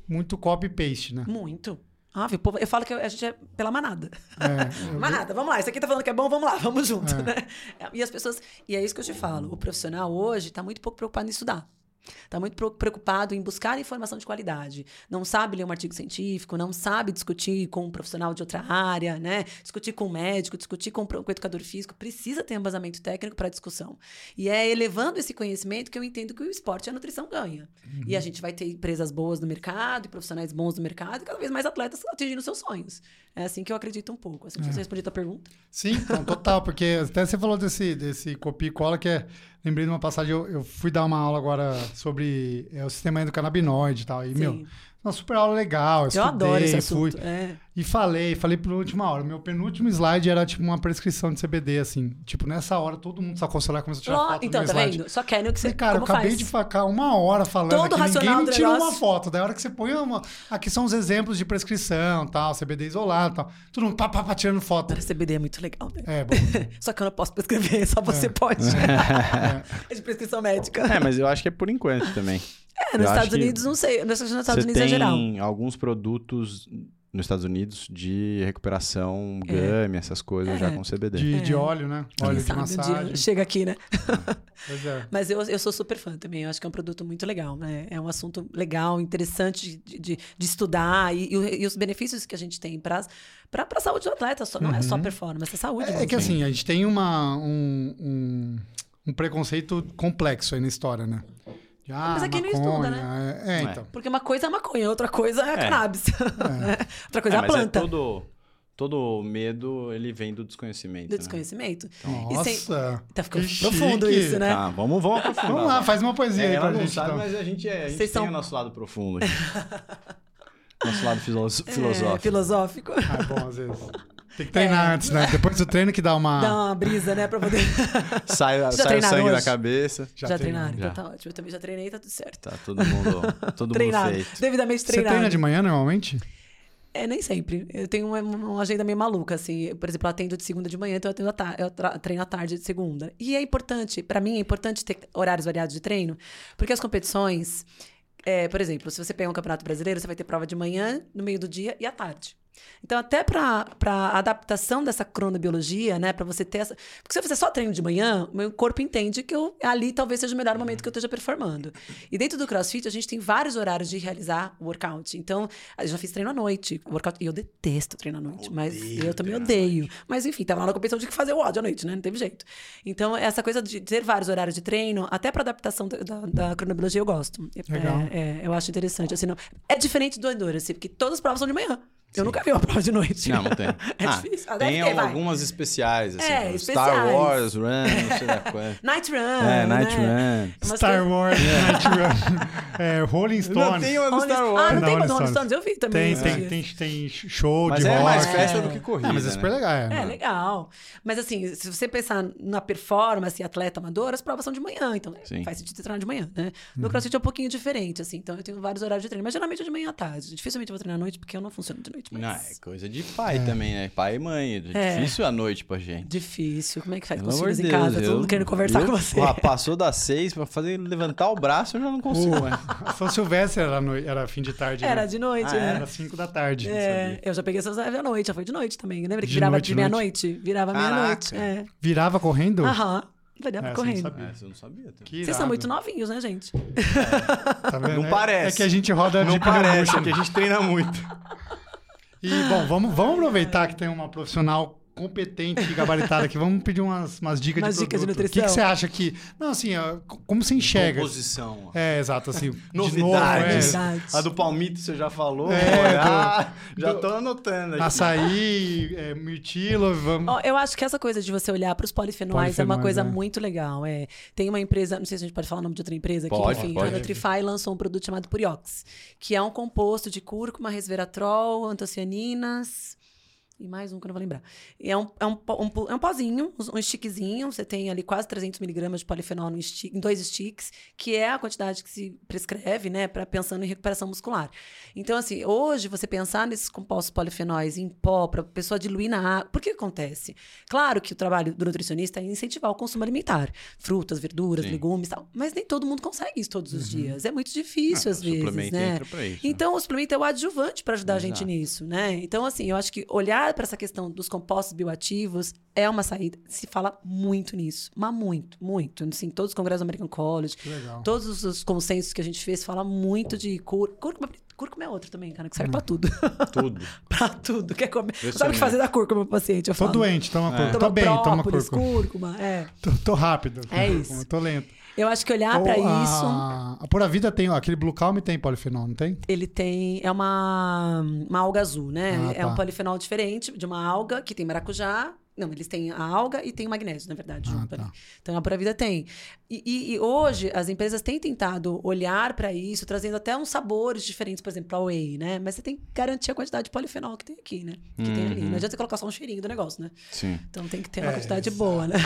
Muito copy-paste, né? Muito. Ah, povo- eu falo que a gente é pela manada. É, [laughs] eu manada, vamos lá. Isso aqui tá falando que é bom, vamos lá, vamos junto, né? E as pessoas. E é isso que eu te falo. O profissional hoje tá muito pouco preocupado em estudar. Está muito preocupado em buscar informação de qualidade. Não sabe ler um artigo científico, não sabe discutir com um profissional de outra área, né? Discutir com um médico, discutir com, um com um educador físico. Precisa ter embasamento técnico para discussão. E é elevando esse conhecimento que eu entendo que o esporte e a nutrição ganha. E a gente vai ter empresas boas no mercado, e profissionais bons no mercado, e cada vez mais atletas atingindo seus sonhos. É assim que eu acredito um pouco. Assim, não sei se eu respondi a pergunta. Sim, então, total, [laughs] porque até você falou desse, desse copia e cola, que é. Lembrei de uma passagem, eu, eu fui dar uma aula agora sobre é, o sistema endocannabinoide e tal. E, Sim. meu, uma super aula legal. Eu estudei, adoro esse fui. assunto. É. E falei, falei pela última hora. Meu penúltimo slide era tipo uma prescrição de CBD, assim. Tipo, nessa hora todo mundo sacou o celular e começou a tirar Ó, foto do então, meu tá slide. vendo? Só querem o que você Falei, cara, eu acabei faz. de ficar uma hora falando Todo aqui, racional ninguém me tirou uma negócio. foto. Daí a hora que você põe uma... Aqui são os exemplos de prescrição, tal, CBD isolado, tal. Todo mundo pá, pá, pá, tirando foto. Para CBD é muito legal, né? É, bom. [laughs] Só que eu não posso prescrever, só você pode. [laughs] É. de prescrição médica. É, mas eu acho que é por enquanto também. É, nos eu Estados Unidos, não sei. Nos Estados Unidos tem é geral. alguns produtos nos Estados Unidos de recuperação, É. gummy, essas coisas já com CBD. De, de É. óleo, né? Quem Óleo de sabe um massagem. dia chega aqui, né? [laughs] Pois é. Mas eu, eu sou super fã também. Eu acho que é um produto muito legal, né? É um assunto legal, interessante de, de, de estudar e, e e os benefícios que a gente tem para a saúde do atleta. Só, Não é só performance, é saúde. É, é que assim, a gente tem uma, um, um, um preconceito complexo aí na história, né? Ah, Mas aqui não maconha, estuda, né? É, é, É. então. Porque uma coisa é maconha, outra coisa é, cannabis. né? [laughs] Outra coisa é, É, a planta. é todo, todo medo, ele vem do desconhecimento. Do né? desconhecimento. E Nossa, sem- Tá ficando que profundo chique. isso, né? Tá, vamos, vamos [laughs] aprofundar. Vamos lá, faz uma poesia É, aí pra não gente. sabe, então. mas a gente, é, a gente Vocês tem são- o nosso lado profundo. aqui. [laughs] nosso lado filo- É, filosófico. filosófico. Ah, é bom, às vezes. Tem que treinar É. antes, né? Depois do treino que dá uma... Dá uma brisa, né? Pra poder. [laughs] Sai, Já sai o sangue da hoje? cabeça. Já, Já treinaram? Já. Então tá ótimo. Eu também já treinei, tá tudo certo. Tá todo mundo, todo [laughs] mundo treinado. feito. Devidamente Você treinado. treina de manhã normalmente? É, nem sempre. Eu tenho uma, uma agenda meio maluca, assim. Por exemplo, eu atendo de segunda de manhã, então eu, ta- eu tra- treino à tarde de segunda. E é importante, pra mim, é importante ter horários variados de treino, porque as competições. é, por exemplo, se você pegar um campeonato brasileiro, você vai ter prova de manhã, no meio do dia e à tarde. Então, até para a adaptação dessa cronobiologia, né, para você ter essa. Porque se eu fizer só treino de manhã, meu corpo entende que eu, ali talvez seja o melhor momento que eu esteja performando. E dentro do CrossFit, a gente tem vários horários de realizar o workout. Então, eu já fiz treino à noite. Workout, e eu detesto treino à noite, odeio mas eu também odeio. Mas, enfim, tava lá na competição de que fazer o ódio à noite, né? Não teve jeito. Então, essa coisa de ter vários horários de treino, até para adaptação da, da, da, cronobiologia, eu gosto. Legal. É, é, eu acho interessante. Assim, não, é diferente do Endurance, porque todas as provas são de manhã. Sim. Eu nunca vi uma [laughs] prova de noite. Não, não tem. [laughs] é ah, difícil. Ah, tem ter, algumas vai. especiais, assim. É, Star Wars Run, não sei da [laughs] qual. Night Run. É, Night né? Run. Star Wars, Night Run. É, Rolling Stones. Não tem uma do Star Wars. Ah, não, não tem uma do Rolling Stones? Eu vi também. Tem, tem, tem, tem show mas de é rock. mais festa é. do que corrida, ah, Mas é super né? legal. É, é, legal. Mas assim, se você pensar na performance atleta amador, as provas são de manhã. Então, Sim. faz sentido treinar de manhã, né? No uhum. CrossFit é um pouquinho diferente, assim. Então, eu tenho vários horários de treino. Mas geralmente é de manhã à tarde. Dificilmente eu vou treinar à noite, porque eu não funciono de noite. Mas... Não, é coisa de pai é. também, né? Pai e mãe. É. Difícil a noite pra gente. Difícil. Como é que faz Pelo com os filhos em casa? Eu, Todo mundo querendo conversar eu, com você. Ó, passou das seis pra fazer levantar o braço, eu já não consigo mais. [laughs] São Silvestre era, noite, era fim de tarde. Era né? de noite, ah, é. Era cinco da tarde. É. Eu já peguei essas à noite, já foi de noite também. Lembra que de virava noite, de meia-noite? Virava meia-noite. É. Virava correndo? Aham. Virava é, correndo. Você não sabia. É, você não sabia Vocês são muito novinhos, né, gente? É. Tá não parece. É que a gente roda não de parece, é que a gente treina muito. E, bom, vamos, vamos aproveitar que tem uma profissional competente e gabaritada aqui. Vamos pedir umas, umas dicas umas de dicas de nutrição. O que, que, você acha que... Não, assim, como você enxerga? Composição. É, exato, assim. [laughs] Novidades. Novo, é. A do palmito você já falou. É, ah, do, já tô anotando. Aqui. Açaí, é, mirtilo, vamos... Oh, eu acho que essa coisa de você olhar para os polifenóis, é uma coisa é. muito legal. É. Tem uma empresa, não sei se a gente pode falar o nome de outra empresa aqui, pode, enfim, pode. a Nutrify lançou um produto chamado Puriox, que é um composto de cúrcuma, resveratrol, antocianinas e mais um que eu não vou lembrar. E é um, é um, um, é um pozinho, um stickzinho. Você tem ali quase 300 miligramas de polifenol no stick, em dois sticks, que é a quantidade que se prescreve, né, para pensando em recuperação muscular. Então, assim, hoje você pensar nesses compostos polifenóis em pó, para a pessoa diluir na água. Por que acontece? Claro que o trabalho do nutricionista é incentivar o consumo alimentar, frutas, verduras, Sim. legumes tal. Mas nem todo mundo consegue isso todos os uhum. dias. É muito difícil, ah, às vezes, né? Então, o suplemento é o adjuvante para ajudar Exato. a gente nisso, né? Então, assim, eu acho que olhar olhar para essa questão dos compostos bioativos é uma saída. Se fala muito nisso, mas muito, muito. Assim, todos os congressos do American College, todos os consensos que a gente fez, fala muito de cúrcuma. Cúrcuma é outro também, cara, que serve hum. pra tudo. Tudo. [laughs] pra tudo. Quer comer? Sabe o que fazer da cúrcuma, paciente? Eu tô falo. doente, toma é. cúrcuma. Tô bem, toma cúrcuma. cúrcuma, é. Tô, tô rápido. É isso. Tô lento. Eu acho que olhar para isso. A Pura Vida tem, ó, aquele Blue Calm tem polifenol, não tem? Ele tem. É uma, uma alga azul, né? Ah, é um tá. polifenol diferente de uma alga que tem maracujá, não, eles têm a alga e tem o magnésio, na verdade, ah, junto tá. ali. Então a Pura Vida tem. E, e, e, hoje as empresas têm tentado olhar para isso, trazendo até uns sabores diferentes, por exemplo, a whey, né? Mas você tem que garantir a quantidade de polifenol que tem aqui, né? Que uhum. tem ali. Não uhum. adianta você colocar só um cheirinho do negócio, né? Sim. Então tem que ter uma é, quantidade boa, né?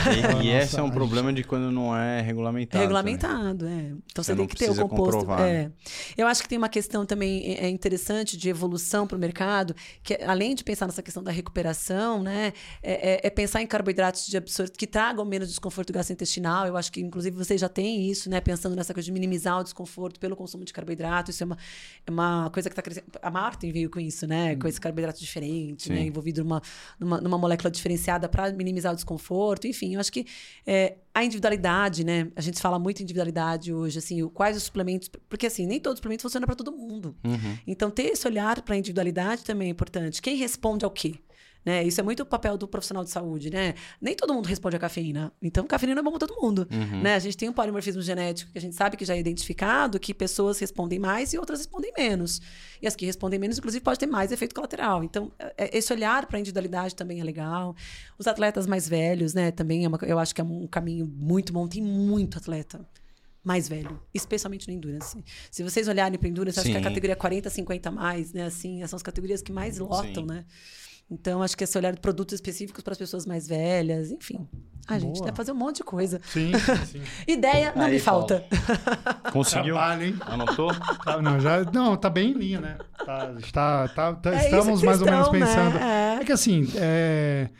E, e esse é um problema de quando não é regulamentado. Regulamentado, é. Então você, você tem que ter o composto. Comprovar, é. Né? Eu acho que tem uma questão também é, é interessante de evolução para o mercado, que além de pensar nessa questão da recuperação, né? é, é, é pensar em carboidratos de absorção que tragam menos desconforto gastrointestinal. Eu acho que, inclusive, vocês já têm isso, né? Pensando nessa coisa de minimizar o desconforto pelo consumo de carboidrato. Isso é uma, é uma coisa que está crescendo. A Martin veio com isso, né? Com esse carboidrato diferente, né? Envolvido numa, numa, numa molécula diferenciada para minimizar o desconforto. Enfim, eu acho que é, a individualidade, né? A gente fala muito individualidade hoje, assim, quais os suplementos. Porque, assim, nem todo suplemento funciona para todo mundo. Uhum. Então, ter esse olhar para a individualidade também é importante. Quem responde ao quê? Né? Isso é muito o papel do profissional de saúde, né? Nem todo mundo responde a cafeína. Então, cafeína é bom para todo mundo. Uhum. Né? A gente tem um polimorfismo genético que a gente sabe que já é identificado, que pessoas respondem mais e outras respondem menos. E as que respondem menos, inclusive, pode ter mais efeito colateral. Então, é, é, esse olhar para a individualidade também é legal. Os atletas mais velhos, né? Também é uma, eu acho que é um caminho muito bom. Tem muito atleta mais velho, especialmente no Endurance. Se vocês olharem para Endurance, acho que a categoria 40, 50 mais, né? Assim, são as categorias que mais lotam, Sim. né? Então, acho que esse olhar de produtos específicos para as pessoas mais velhas, enfim. A gente deve fazer um monte de coisa. Sim, [laughs] sim. Ideia não Aí, me falta. Conseguiu? Trabalho, hein? Anotou? Tá, não, já, não, tá bem em linha, né? Tá, está, tá, tá é estamos mais estão, ou menos pensando. Né? É. é. que assim, é,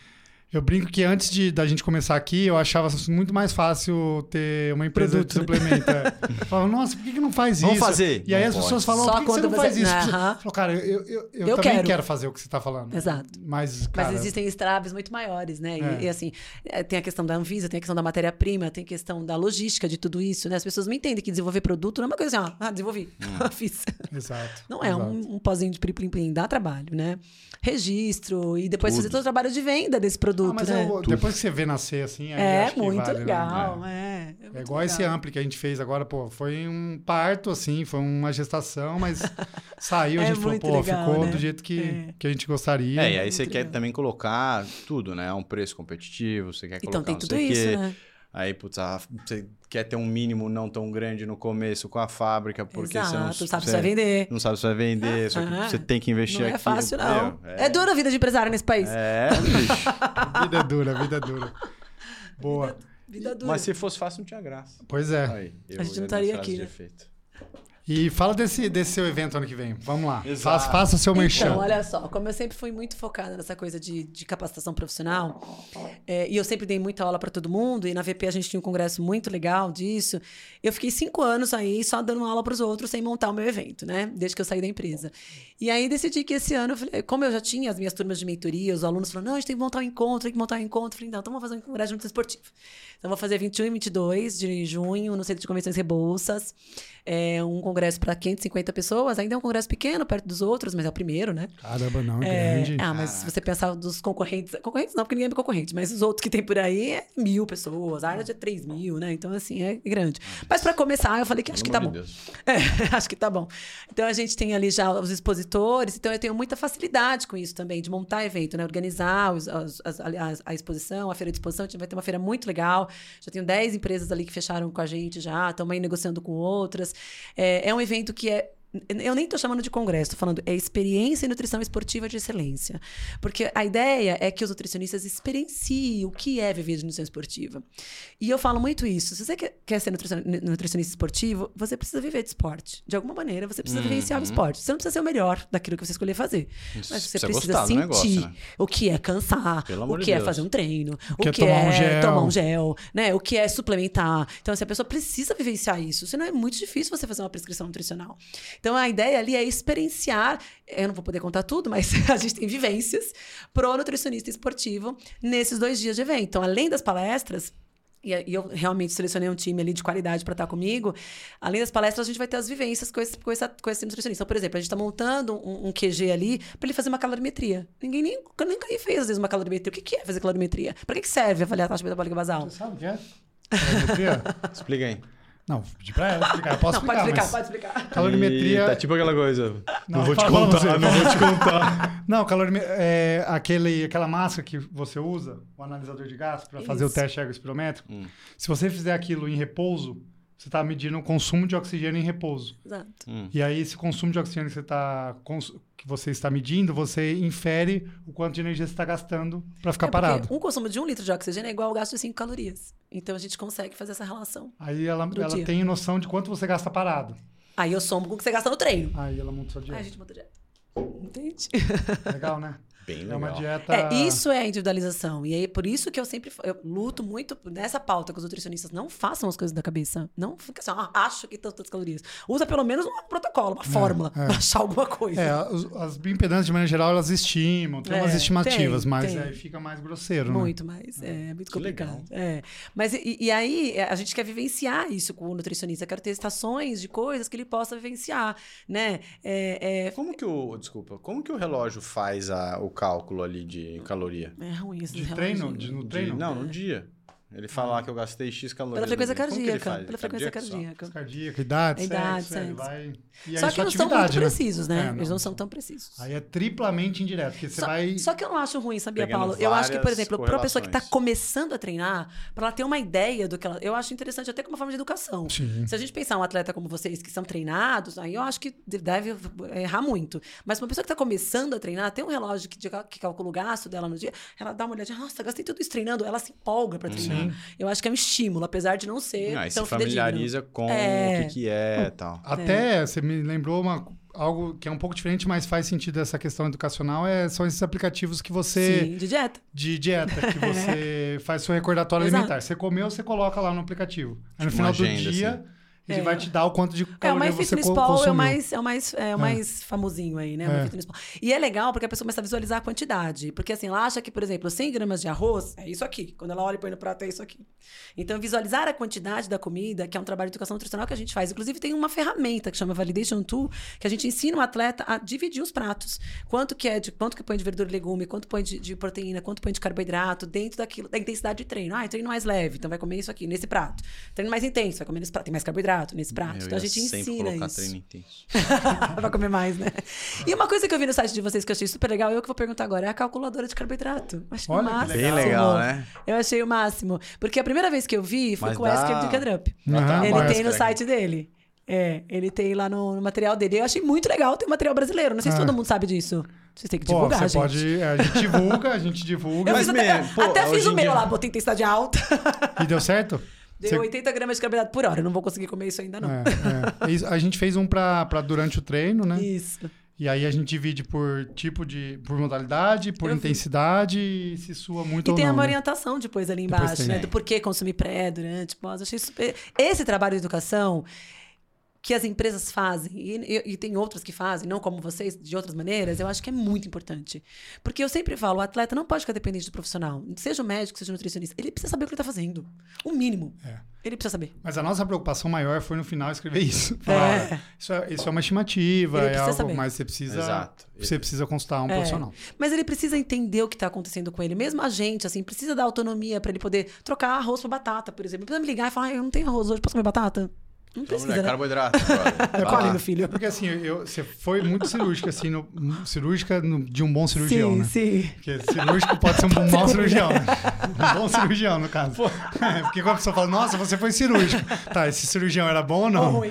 Eu brinco que antes de, da gente começar aqui, eu achava muito mais fácil ter uma empresa Produto. de suplemento. É. [laughs] Falava, nossa, por que, que não faz Vamos isso? Vamos fazer. E aí não as pode. pessoas falam, por que, que você não faz isso? Uhum. Falou, cara, eu, eu, eu, eu também quero. quero. fazer o que você está falando. Exato. Mas, cara... Mas existem estraves muito maiores, né? É. E, e, assim, é, tem a questão da Anvisa, tem a questão da matéria-prima, tem a questão da logística de tudo isso, né? As pessoas não entendem que desenvolver produto não é uma coisa assim, ah, desenvolvi, [laughs] hum. fiz. Exato. Não é exato. um, um pozinho de plim-plim, dá trabalho, né? Registro e depois tudo. fazer todo o trabalho de venda desse produto, ah, mas né? Eu, depois que você vê nascer assim, é muito vale, né? legal, né? é. É, é, igual legal. esse ampli que a gente fez agora, pô, foi um parto assim, foi uma gestação, mas [laughs] saiu, a é gente falou, pô, legal, ficou né? do jeito que, é. que a gente gostaria. É, e aí você legal. quer também colocar tudo, né? Um preço competitivo, você quer então, colocar Então tem tudo isso, né? Aí, putz, ah, você quer ter um mínimo não tão grande no começo com a fábrica, porque Exato, você não sabe se você vai vender. Não sabe se vai vender, só que você tem que investir aqui. Não é fácil, não. É... é dura a vida de empresário nesse país. É, [laughs] bicho. vida dura, vida dura. Boa. Vida, vida, dura. Mas se fosse fácil, não tinha graça. Pois é. Aí, a gente não estaria aqui. Né? E fala desse, desse seu evento ano que vem. Vamos lá. Faça, faça o seu merchan. Então, olha só, como eu sempre fui muito focada nessa coisa de, de capacitação profissional, é, e eu sempre dei muita aula para todo mundo, e na VP a gente tinha um congresso muito legal disso, eu fiquei cinco anos aí só dando aula para os outros sem montar o meu evento, né? Desde que eu saí da empresa. E aí decidi que esse ano, como eu já tinha as minhas turmas de mentoria, os alunos falaram: não, a gente tem que montar um encontro, tem que montar um encontro. Eu falei: não, então vamos fazer um congresso de nutrição esportivo. Então vou fazer 21 e 22 de junho no Centro de Convenções Rebouças é um congresso para 550 pessoas, ainda é um congresso pequeno perto dos outros, mas é o primeiro, né? Caramba, não, é, é grande. Ah, mas se você pensar dos concorrentes, concorrentes não, porque ninguém é concorrente, mas os outros que tem por aí é mil pessoas, a área de é 3 mil, né? Então, assim, é grande. Mas para começar, eu falei que acho que tá bom. [laughs] É, acho que tá bom. Então, a gente tem ali já os expositores, então eu tenho muita facilidade com isso também, de montar evento, né? Organizar os, as, as, a, a, exposição, a feira de exposição, a gente vai ter uma feira muito legal. Já tenho 10 empresas ali que fecharam com a gente já, estamos aí negociando com outras. É, é um evento que é eu nem estou chamando de congresso, estou falando é experiência em nutrição esportiva de excelência. Porque a ideia é que os nutricionistas experienciem o que é viver de nutrição esportiva. E eu falo muito isso. Se você quer ser nutricionista esportivo, você precisa viver de esporte. De alguma maneira, você precisa uhum. vivenciar o esporte. Você não precisa ser o melhor daquilo que você escolher fazer. Mas você precisa sentir negócio, né? o que é cansar, o que é fazer um treino, o que, o que é, tomar, um é tomar um gel, né? o que é suplementar. Então, assim, a pessoa precisa vivenciar isso. Senão é muito difícil você fazer uma prescrição nutricional. Então a ideia ali é experienciar, eu não vou poder contar tudo, mas [laughs] a gente tem vivências pro nutricionista esportivo nesses dois dias de evento. Então, além das palestras, e eu realmente selecionei um time ali de qualidade para estar comigo. Além das palestras, a gente vai ter as vivências com esse, com essa, com esse nutricionista. Então, por exemplo, a gente está montando um, um, QG ali para ele fazer uma calorimetria. Ninguém nem, nem fez, às vezes, uma calorimetria. O que, que é fazer calorimetria? Para que, que serve avaliar a taxa metabólica basal? Você sabe o que é? Calorimetria? [laughs] Explica aí. Não, pedi pra ela explicar. Eu posso não, explicar, pode explicar, pode explicar. Calorimetria... tá tipo aquela coisa. Não, não vou te contar, não vou te [laughs] contar. não, calorimetria... É aquele, aquela máscara que você usa, o analisador de gás, para fazer o teste ergospirométrico. Hum. Se você fizer aquilo em repouso, você está medindo o consumo de oxigênio em repouso. Exato. Hum. E aí, esse consumo de oxigênio que você, tá, que você está medindo, você infere o quanto de energia você está gastando para ficar é parado. Um consumo de um litro de oxigênio é igual ao gasto de 5 calorias. Então, a gente consegue fazer essa relação. Aí ela, ela tem noção de quanto você gasta parado. Aí eu somo com o que você gasta no treino. Aí ela monta sua dieta. Aí a gente monta dieta. Entende? Legal, né? [laughs] Bem legal. É uma dieta. É, isso é a individualização. E aí, por isso que eu sempre eu luto muito nessa pauta que os nutricionistas não façam as coisas da cabeça. Não fica assim, ah, acho que tantas calorias. Usa pelo menos um protocolo, uma é, fórmula, é. pra achar alguma coisa. É, as, as bioimpedantes, de maneira geral, elas estimam, tem é, umas estimativas, tem, mas tem. aí fica mais grosseiro, né? Muito mais. É, muito complicado. É. Mas e, e, aí, a gente quer vivenciar isso com o nutricionista. quero ter estações de coisas que ele possa vivenciar, né? É, como que o. Desculpa, como que o relógio faz a, o cálculo ali de caloria. É ruim esse De treino? De, no treino? De, não, no dia. Ele falar que eu gastei X calorias. Pela frequência cardíaca. Pela frequência cardíaca. Cardíaca, idade, idade sexo, sexo. vai... Só que não são muito né? precisos, né? É, não. Eles não são tão precisos. Aí é triplamente indireto, porque você só, vai... Só que eu não acho ruim, sabia, Paulo? Eu acho que, por exemplo, para a pessoa que está começando a treinar, para ela ter uma ideia do que ela... Eu acho interessante até como uma forma de educação. Sim. Se a gente pensar um atleta como vocês, que são treinados, aí eu acho que deve errar muito. Mas uma pessoa que está começando a treinar, tem um relógio que, que calcula o gasto dela no dia, ela dá uma olhadinha, nossa, gastei tudo isso treinando, ela se empolga para treinar. Sim. Eu acho que é um estímulo, apesar de não ser. Ah, tão se familiariza com é... o que, que é e tal. Até é. você me lembrou uma. algo que é um pouco diferente, mas faz sentido essa questão educacional, é, são esses aplicativos que você... Sim, de dieta. De dieta, que [laughs] você faz seu recordatório alimentar. Você comeu, você coloca lá no aplicativo. Aí no tipo final agenda, do dia... Assim ele é. vai te dar o quanto de caloria é, o MyFitnessPal é o mais, é o mais, é o é. mais famosinho aí, né? É. E é legal porque a pessoa começa a visualizar a quantidade. Porque assim, ela acha que, por exemplo, 100 gramas de arroz é isso aqui. Quando ela olha e põe no prato, é isso aqui. Então, visualizar a quantidade da comida, que é um trabalho de educação nutricional que a gente faz. Inclusive, tem uma ferramenta que chama Validation Tool, que a gente ensina o atleta a dividir os pratos. Quanto que é de quanto que põe de verdura e legume, quanto põe de, de proteína, quanto põe de carboidrato, dentro daquilo, da intensidade de treino. Ah, treino mais leve, então vai comer isso aqui, nesse prato. Treino mais intenso, vai comer nesse prato. Tem mais carboidrato nesse prato. Meu então, a gente ensina isso. treino intenso. [laughs] pra comer mais, né? E uma coisa que eu vi no site de vocês que eu achei super legal, eu que vou perguntar agora, é a calculadora de carboidrato. Achei Olha, o máximo. Bem legal, né? Eu achei o máximo. Porque a primeira vez que eu vi foi Mas com o Esker de Kadrup. Uhum, ele tem no site dele. É, ele tem lá no, no, material dele. Eu achei muito legal ter material brasileiro. Não sei se é. todo mundo sabe disso. Vocês têm que divulgar, Pô, você gente. Pode, é, a gente divulga, a gente divulga. Eu Mas até, pô, até fiz o meu dia... lá, botei intensidade alta. E deu certo? Deu Você... 80 gramas de carboidrato por hora. Eu não vou conseguir comer isso ainda, não. É, é. A gente fez um para durante o treino, né? Isso. E aí a gente divide por tipo de. por modalidade, por eu intensidade vi. e se sua muito e tem não, uma né? orientação depois ali embaixo, depois né? Do porquê consumir pré, durante, pós. Achei super... Esse trabalho de educação que as empresas fazem, e, e, e, tem outras que fazem, não como vocês, de outras maneiras, eu acho que é muito importante. Porque eu sempre falo, o atleta não pode ficar dependente do profissional. Seja o médico, seja o nutricionista. Ele precisa saber o que ele está fazendo. O mínimo. É. Ele precisa saber. Mas a nossa preocupação maior foi no final escrever isso. Falar, é. Isso, é, isso é uma estimativa, é algo, saber. mas você precisa. Exato. Você precisa consultar um é. profissional. Mas ele precisa entender o que está acontecendo com ele. Mesmo a gente, assim, precisa dar autonomia para ele poder trocar arroz por batata, por exemplo. Precisa me ligar e falar, ah, eu não tenho arroz hoje, posso comer batata? Não precisa, né? carboidrato. [laughs] é meu filho. Porque assim, eu, você foi muito cirúrquica, assim, no, cirúrgica no, de um bom cirurgião, sim, né? Sim, Porque cirúrgico pode ser um mau cirurgião, né? [laughs] Um bom cirurgião, no caso. É, porque quando a pessoa fala, nossa, você foi cirúrgico. Tá, esse cirurgião era bom ou não? Ruim.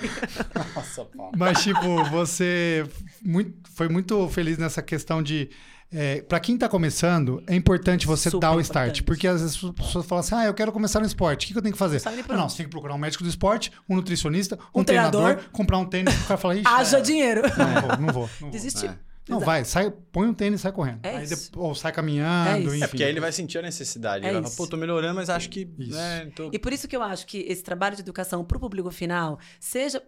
Nossa, [laughs] pá. Mas, tipo, você muito, foi muito feliz nessa questão de é, para quem está começando, é importante você Super dar o start. Importante. Porque às vezes as pessoas falam assim: ah, eu quero começar no esporte. O que, que eu tenho que fazer? Ah, não, você tem que procurar um médico do esporte, um nutricionista, um, um treinador, treinador, comprar um tênis. O cara fala: [laughs] haja é, dinheiro. Não, não vou, não vou. Não [laughs] Desistir. É. Não, vai, sai, põe um tênis e sai correndo. É aí depois, ou sai caminhando, é enfim. É porque aí ele vai sentir a necessidade. É ele vai falar, pô, tô melhorando, mas acho que. Né, tô... E por isso que eu acho que esse trabalho de educação para o público final seja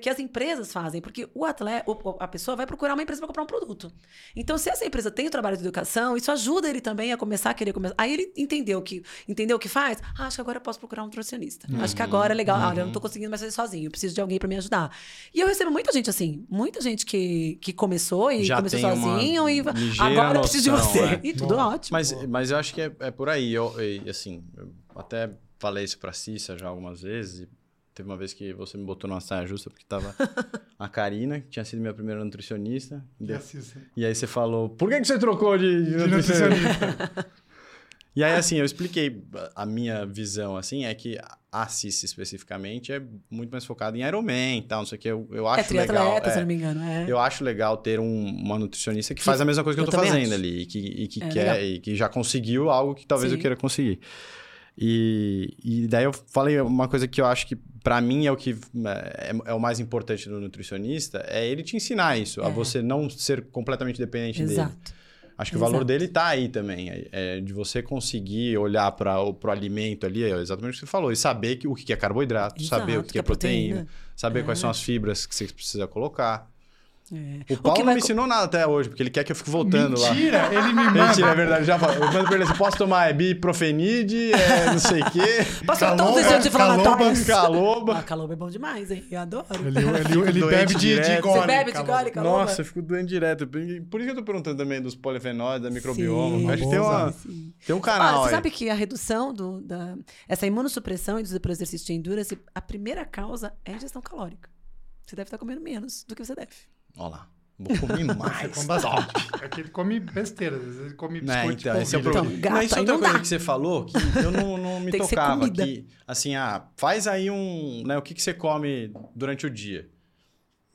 que as empresas fazem, porque o atleta, a pessoa vai procurar uma empresa para comprar um produto. Então, se essa empresa tem o trabalho de educação, isso ajuda ele também a começar a querer começar. Aí ele entendeu que entendeu o que faz. Ah, acho que agora eu posso procurar um nutricionista. Uhum. Acho que agora é legal. Uhum. Ah, eu não tô uhum. conseguindo mais fazer sozinho. Eu preciso de alguém para me ajudar. E eu recebo muita gente assim, muita gente que, que começou e Já começou sozinho. E agora eu preciso de você. É. [laughs] E tudo Bom, ótimo. Mas, mas eu acho que é, é por aí. Eu, eu, assim, eu até falei isso pra Cissa já algumas vezes. Teve uma vez que você me botou numa saia justa porque tava [laughs] a Karina, que tinha sido minha primeira nutricionista. E, e aí você falou, por que, que você trocou de, de, de nutricionista? [laughs] E aí, assim, eu expliquei a minha visão, assim, é que a CIS especificamente é muito mais focada em Ironman e tal, não sei o que. Eu, eu é acho é legal. É, se não me engano, é. Eu acho legal ter um, uma nutricionista que, que, faz a mesma coisa que eu, tô fazendo acho. ali e que, e que é quer e que já conseguiu algo que talvez Sim. eu queira conseguir. E, e daí eu falei uma coisa que eu acho que para mim é o que é, é, o mais importante do nutricionista, é ele te ensinar isso, a é. você não ser completamente dependente Exato. dele. Acho que Exato. o valor dele está aí também. É, é, de você conseguir olhar para o alimento ali, é exatamente o que você falou, e saber que, o que é carboidrato, Exato, saber o que, que é proteína, proteína saber é. quais são as fibras que você precisa colocar. É. O Paulo o não me ensinou nada até hoje, porque ele quer que eu fique voltando Mentira, lá. Mentira, ele me [laughs] manda. Mentira, é verdade. Já falo. Eu mando pra ele assim, posso tomar biprofenide, é, não sei o quê. [laughs] Posso tomar todos os anti-inflamatórios? Caloba. Ah, caloba é bom demais, hein? Eu adoro. Ele, ele, ele bebe de, de gole. Você bebe de gole, caloba? Nossa, eu fico doendo direto. Por isso que eu tô perguntando também dos polifenóis, da microbioma. Sim, Acho que tem, uma, tem um canal Você sabe que a redução, do, da, essa imunossupressão e dos exercícios de endurance, a primeira causa é a ingestão calórica. Você deve estar comendo menos do que você deve. Olha lá. Vou comer [laughs] mais. come bastante. É que ele come besteira, às vezes ele come biscoito. Não, então, esse é o problema. Então, gato, Mas isso é outra coisa dá. que você falou que eu não, não [laughs] me Tem tocava. Que, que, assim, ah, faz aí um. Né, o que, que você come durante o dia?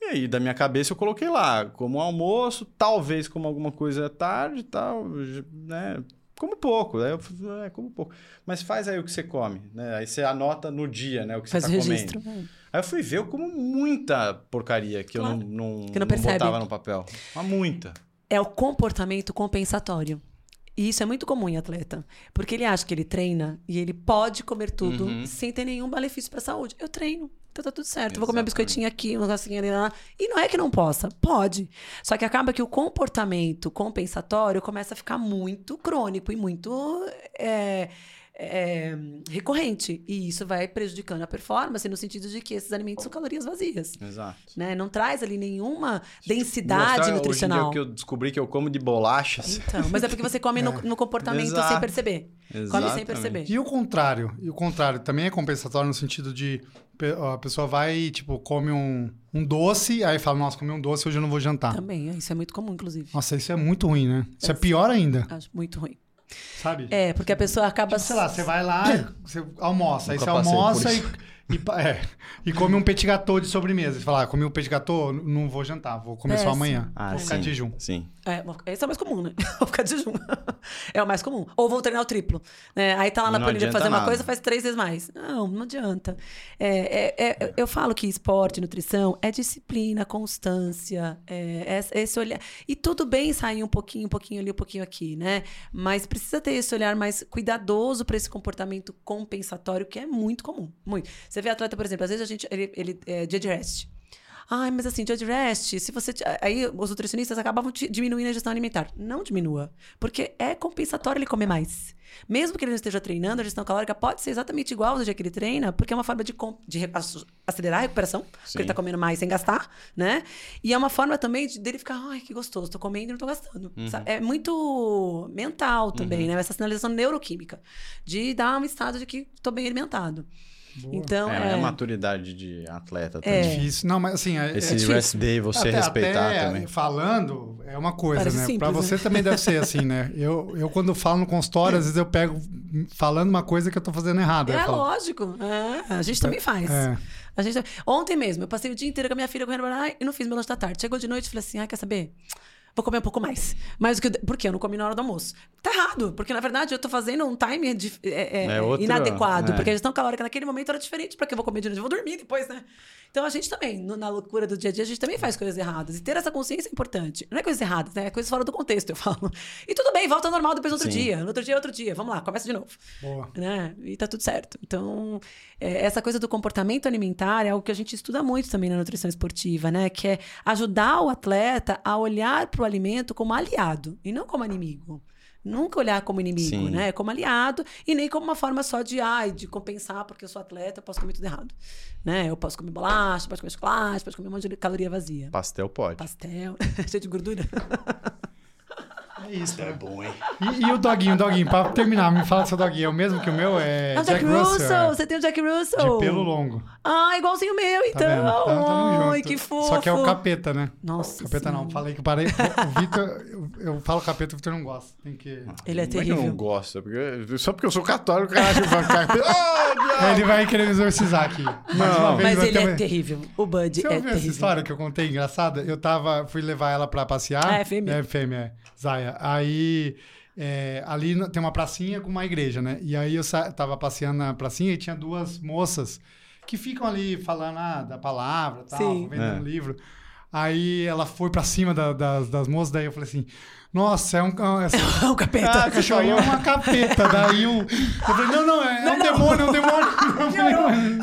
E aí, da minha cabeça, eu coloquei lá, como almoço, talvez como alguma coisa à tarde tal, né? Como pouco. Aí eu é, como pouco. Mas faz aí o que você come, né? Aí você anota no dia, né? O que faz você tá registro, comendo. Né? Aí eu fui ver, eu como muita porcaria que claro. eu não, não, que não, não botava no papel. Mas muita. É o comportamento compensatório. E isso é muito comum em atleta. Porque ele acha que ele treina e ele pode comer tudo uhum. sem ter nenhum malefício para a saúde. Eu treino. Então tá tudo certo. Exatamente. Vou comer um biscoitinho aqui, um negocinho ali, lá. E não é que não possa, pode. Só que acaba que o comportamento compensatório começa a ficar muito crônico e muito. É, é, recorrente. E isso vai prejudicando a performance no sentido de que esses alimentos são calorias vazias. Exato. Né? Não traz ali nenhuma densidade Mostrar, nutricional. Hoje em dia que eu descobri que eu como de bolachas. Então, mas é porque você come [laughs] é. no, no, comportamento Exato. sem perceber. Exatamente. Come sem perceber. E o contrário? E o contrário também é compensatório no sentido de a pessoa vai e, tipo, come um, um doce, aí fala, nossa, comi um doce, hoje eu não vou jantar. Também, isso é muito comum, inclusive. Nossa, isso é muito ruim, né? Isso é, é pior ainda. Acho muito ruim. Sabe? É, porque a pessoa acaba. Tipo, sei lá, você vai lá, [coughs] você almoça, aí você almoça e e, é, e come um petit gâteau de sobremesa. Você fala, ah, comi um petit gâteau, não vou jantar, vou comer é, só amanhã. Ah, vou ficar de jejum. Sim. É, esse é o mais comum, né? [laughs] Vou ficar de jejum. é o mais comum. Ou vou treinar o triplo. Né? Aí tá lá na planilha fazer uma nada. coisa, faz três vezes mais. Não, não adianta. É, é, é, eu falo que esporte, nutrição, é disciplina, constância, é, é esse olhar. E tudo bem sair um pouquinho, um pouquinho ali, um pouquinho aqui, né? Mas precisa ter esse olhar mais cuidadoso para esse comportamento compensatório, que é muito comum. Muito. Você vê atleta, por exemplo, às vezes a gente. Ele, ele é dia de rest. Ai, mas assim, de rest, se você. Aí os nutricionistas acabavam diminuindo a ingestão alimentar. Não diminua. Porque é compensatório ele comer mais. Mesmo que ele não esteja treinando, a gestão calórica pode ser exatamente igual ao dia que ele treina, porque é uma forma de, de acelerar a recuperação, Sim. porque ele está comendo mais sem gastar, né? E é uma forma também de, dele ficar, ai, que gostoso, estou comendo e não estou gastando. Uhum. É muito mental também, uhum. né? Essa sinalização neuroquímica, de dar um estado de que estou bem alimentado. Boa. Então, é, é, a maturidade de atleta também. É difícil. Não, mas assim... É, Esse é rest day você até, respeitar até também. falando é uma coisa, Parece né? Para você né? também deve ser assim, né? Eu, eu quando falo no consultório, às vezes eu pego falando uma coisa que eu tô fazendo errado. É, lógico. É, a gente também faz. É. A gente... Ontem mesmo, eu passei o dia inteiro com a minha filha correndo e não fiz meu lanche da tarde. Chegou de noite e falei assim, ah, quer saber? Vou comer um pouco mais. Do que. Por quê? Eu não comi na hora do almoço. Tá errado, porque na verdade eu tô fazendo um timer de, é, é, é outro, inadequado, é. porque a gestão calórica naquele momento era diferente. Pra que eu vou comer de noite? Eu vou dormir depois, né? Então a gente também, no, na loucura do dia a dia, a gente também faz coisas erradas. E ter essa consciência é importante. Não é coisas erradas, né? É coisas fora do contexto, eu falo. [laughs] E tudo bem, volta ao normal depois do outro Sim. dia. No outro dia, outro dia. Vamos lá, começa de novo. Boa. Né? E tá tudo certo. Então, é, essa coisa do comportamento alimentar é algo que a gente estuda muito também na nutrição esportiva, né? Que é ajudar o atleta a olhar para o alimento como aliado e não como inimigo. Nunca olhar como inimigo, Sim. né? Como aliado e nem como uma forma só de, ai, de compensar porque eu sou atleta, eu posso comer tudo errado. Né? Eu posso comer bolacha, posso comer chocolate, posso comer um monte de caloria vazia. Pastel pode. Pastel, [laughs] cheio de gordura. [laughs] É isso. É bom, hein? E, e o doguinho, o doguinho, pra terminar, me fala do seu doguinho. É o mesmo que o meu? É, é o Jack, Jack Russell. Russell. É. Você tem o Jack Russell. De pelo longo. Ah, igualzinho o meu, então. Tá então Ai, que fofo. Só que é o capeta, né? Nossa. Capeta sim. não. Falei que parei. O Vitor, eu, eu, falo capeta, o Vitor não gosta. Tem que. Ele é terrível. Não, é não gosta. Porque, só porque eu sou católico, o cara acha que capeta. [laughs] Oh, ele vai querer me exorcizar aqui. Não, mas ele é terrível. O Bud Você é terrível. essa história que eu contei engraçada? Eu tava, fui levar ela pra passear. É, fêmea. É, fêmea, é. Zaya. Aí é, ali tem uma pracinha com uma igreja, né? E aí eu tava passeando na pracinha e tinha duas moças que ficam ali falando ah, da palavra, tal, Sim. vendendo é. livro. Aí ela foi pra cima da, das, das moças, daí eu falei assim: nossa, é um. [laughs] É, um capeta. Ah, cachorrinho é uma capeta. Daí eu. Eu falei, não, não, é, não, é um não. demônio, é um demônio. [laughs]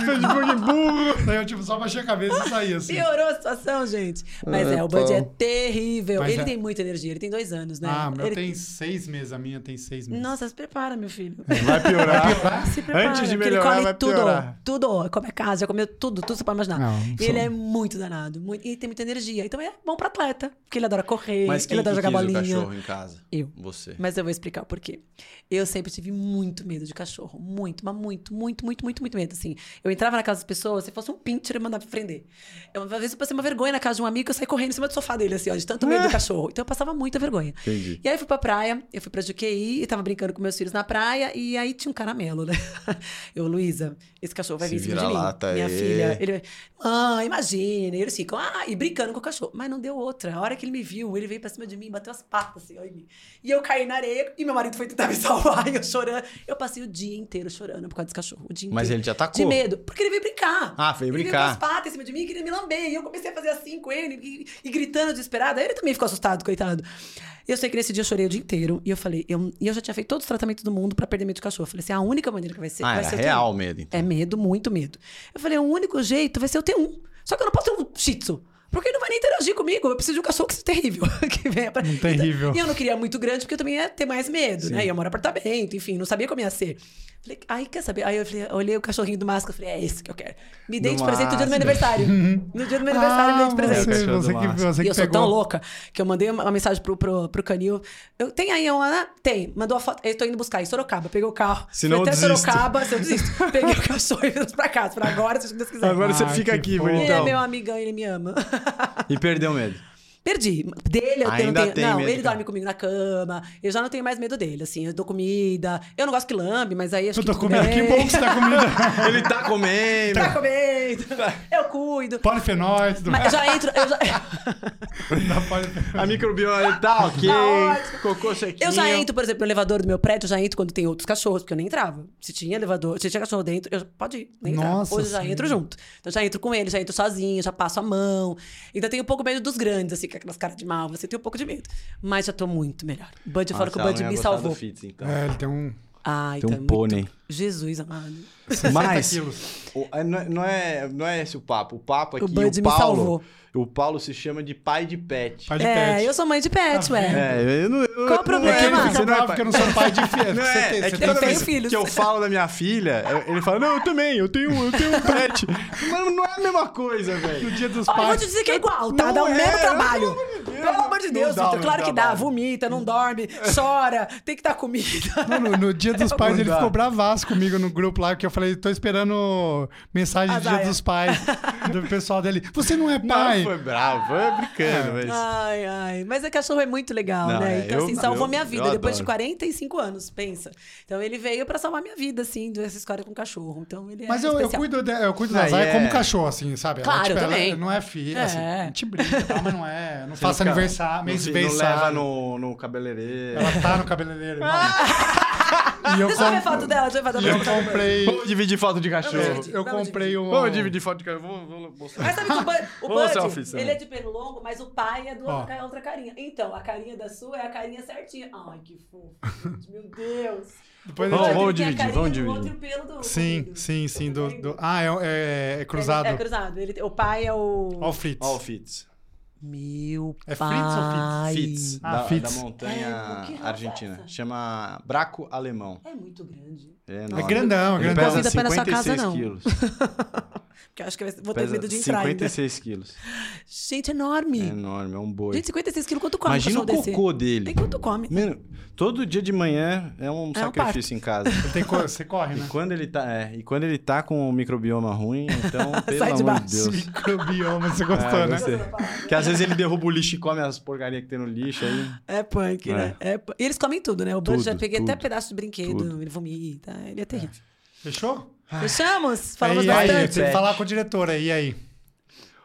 Eu falei, burro. Daí eu, tipo, só baixei a cabeça e saí assim. Piorou a situação, gente. Mas é, é o Bud é terrível. Mas ele é... tem muita energia, ele tem dois anos, né? Ah, meu ele... tem seis meses, a minha tem seis meses. Nossa, se prepara, meu filho. Vai piorar. [laughs] Vai piorar? Se prepara. Antes de melhorar, ele come tudo, piorar. tudo. Come casa, já comeu tudo, tudo você pode imaginar. Não, não ele é muito danado. Muito... E tem muita energia. Então é bom pra atleta, porque ele adora correr, Mas ele adora jogar bolinha. o cachorro em casa? Eu. Você. Mas eu vou explicar o porquê. Eu sempre tive muito medo de cachorro. Muito, mas muito, muito, muito, muito, muito medo. Assim, eu entrava na casa das pessoas, se fosse um pincher e mandar prender. Eu, uma vez eu passei uma vergonha na casa de um amigo, eu saí correndo em cima do sofá dele, assim, ó, de tanto medo do [laughs] cachorro. Então eu passava muita vergonha. Entendi. E aí eu fui pra praia, eu fui pra Juqueí e tava brincando com meus filhos na praia, e aí tinha um caramelo, né? [laughs] Eu, Luísa, esse cachorro vai Se vir em cima de mim. Minha é. filha. Ele ah, imagina. E eles ficam, ah, e brincando com o cachorro. Mas não deu outra. A hora que ele me viu, ele veio pra cima de mim, bateu as patas assim, ó, em mim. E eu caí na areia, e meu marido foi tentar me [laughs] salvar, e eu chorando. Eu passei o dia inteiro chorando por causa desse cachorro. O dia Mas inteiro. ele te atacou? De medo. Porque ele veio brincar. Ah, veio Ele brincar. veio com as patas em cima de mim, queria me lamber. E eu comecei a fazer assim com ele, e, e gritando desesperado. Aí ele também ficou assustado, coitado. Eu sei que nesse dia eu chorei o dia inteiro. E eu falei, eu, e eu já tinha feito todos os tratamentos do mundo pra perder medo de cachorro. Eu falei assim, a única maneira que vai ser. Ah, vai era ser real o medo, então. É medo, muito medo. Eu falei, o único jeito vai ser eu ter um. Só que eu não posso ter um shih tzu. Porque ele não vai nem interagir comigo. Eu preciso de um cachorro que seja terrível. [laughs] que venha pra... Um terrível. Então, e eu não queria muito grande, porque eu também ia ter mais medo, né? Ia morar em apartamento, enfim, não sabia como ia ser. Falei, aí quer saber? Aí eu falei, olhei o cachorrinho do máscara, falei, é esse que eu quero. Me dei Do de presente no dia do meu aniversário. [laughs] no dia do meu aniversário, me dei de presente. É, o você, você que, você E eu sou pegou. tão louca que eu mandei uma uma mensagem pro, pro, pro Canil. Eu, tem aí uma, né? Tem. Mandou a foto. Eu tô indo buscar em Sorocaba. Peguei o carro. Se não, até desisto. Sorocaba, se eu desisto. [laughs] Peguei o cachorro e vim pra casa. Falei, agora, se Deus quiser. Agora você Ah, fica que aqui, fofo. Ele bonitão. é meu amigão, ele me ama. E perdeu o medo. Perdi. Dele eu Ainda não tenho. tem não, medo, ele dorme comigo na cama. Eu já não tenho mais medo dele, assim. Eu dou comida. Eu não gosto que lambe, mas aí acho Eu que. tô comendo. bem. Que bom que você tá comendo. [laughs] Ele tá comendo. Tá comendo. [laughs] Eu cuido. Polifenóis, tudo Mas eu já entro. Eu já. [laughs] A microbioma ele tá ok. Tá. Cocô sequinho. eu já entro, por exemplo, no elevador do meu prédio, eu já entro quando tem outros cachorros, porque eu nem entrava. Se tinha elevador, se tinha cachorro dentro, eu pode ir, nem. Nossa Hoje eu já entro junto. Então eu já entro com ele, já entro sozinho, já passo a mão. Ainda tenho um pouco medo dos grandes, assim, aquelas caras de mal. Você tem um pouco de medo. Mas já tô muito melhor. O Bud, eu falo que o Bud me salvou. Fitz, então. É, ele tem um. Ai, Tem um tá muito- pônei. Jesus amado. Mas 60 quilos. o- é, não, é, não, é, não é esse o papo. O papo aqui, O Bud me Paulo, o Paulo se chama de pai de pet. Pai de é, pet. eu sou mãe de pet, Tá ué. É, eu não. Eu, Qual o problema? Você não é porque eu não sou pai de filho. Não Você é, tem- é que toda tenho vez filhos. que eu [laughs] falo da minha filha, ele fala, não, eu também, eu tenho, eu tenho um pet. [laughs] Mas não é a mesma coisa, No velho. dia dos Olha, eu vou pais. te dizer que é igual, tá? Não dá o é, mesmo trabalho. Pelo amor de Deus, dá o Vitor. Claro que dá. Vomita, não dorme, chora, tem que dar comida. No, no dia dos [laughs] pais, ele ficou bravaço comigo no grupo lá, que eu falei, tô esperando mensagem do dia dos pais [laughs] do pessoal dele. Você não é Não, pai? foi bravo, foi brincando, mas... Ai, ai. Mas é cachorro é muito legal, Não, né? é, Então, eu- assim, salvou eu- minha vida depois de adoro. 45 anos, pensa. Então, ele veio pra salvar minha vida, assim, dessa história com cachorro. Então, ele é Mas eu, eu cuido, de- eu cuido Não, da Zaya é- como cachorro, assim, sabe? Claro, ela, eu ela não é filha, É. assim, a gente brinca, tá, mas não é. Não faço não fica- aniversário, mês de não, não leva no, no cabeleireiro. Ela tá no cabeleireiro. [laughs] não. e eu, Deixa eu ver foto dela, deixa eu ver eu comprei. Vamos dividir foto de cachorro. Vamos. Eu comprei um. Vamos dividir foto de cachorro. Vou, vou mostrar. Mas sabe que o Bud, o Bud, selfie, ele é de pelo longo, mas o pai é do Ó. outra, outra carinha. Então, a carinha da sua é a carinha certinha. Ai, que fofo, gente, meu Deus. Depois a Vamos, gente- vamos tem a dividir, carinha vamos do dividir. outro pelo do. Sim, comprido. sim, sim. Do, Comprido. do- Ah, é, é, é cruzado. É, é cruzado. Ele, o pai é o... Ó o Fritz. O Fitz. Meu É pai. Fritz ou Fitz, Ah, da, Fitz. da montanha É, é argentina. essa? Chama Braco Alemão. É muito grande. É, É grandão, é Ele grandão. pesa na sua 56 casa, não. quilos. [laughs] Porque eu acho que vou ter Pesa medo de entrar ainda. 56 quilos. Gente, enorme. É enorme, é um boi. Gente, 56 quilos, quanto come Imagina um o desse? cocô dele. E quanto come? Mano, todo dia de manhã é um um sacrifício em casa. Você, [laughs] tem co- você corre, E né? quando ele tá, é, e quando ele tá com o microbioma ruim, então, [laughs] pelo Sai de amor baixo. de Deus. Microbioma, você gostou, Ah, né? Que às vezes ele derruba o lixo e come as porcarias que tem no lixo aí. É punk, né? É pu- E eles comem tudo, né? O Bud já peguei até tudo, pedaço de brinquedo, tudo. ele vomita, ele é terrível. Fechou? Fechamos? Falamos aí, bastante. tem que falar com o diretor aí, e aí?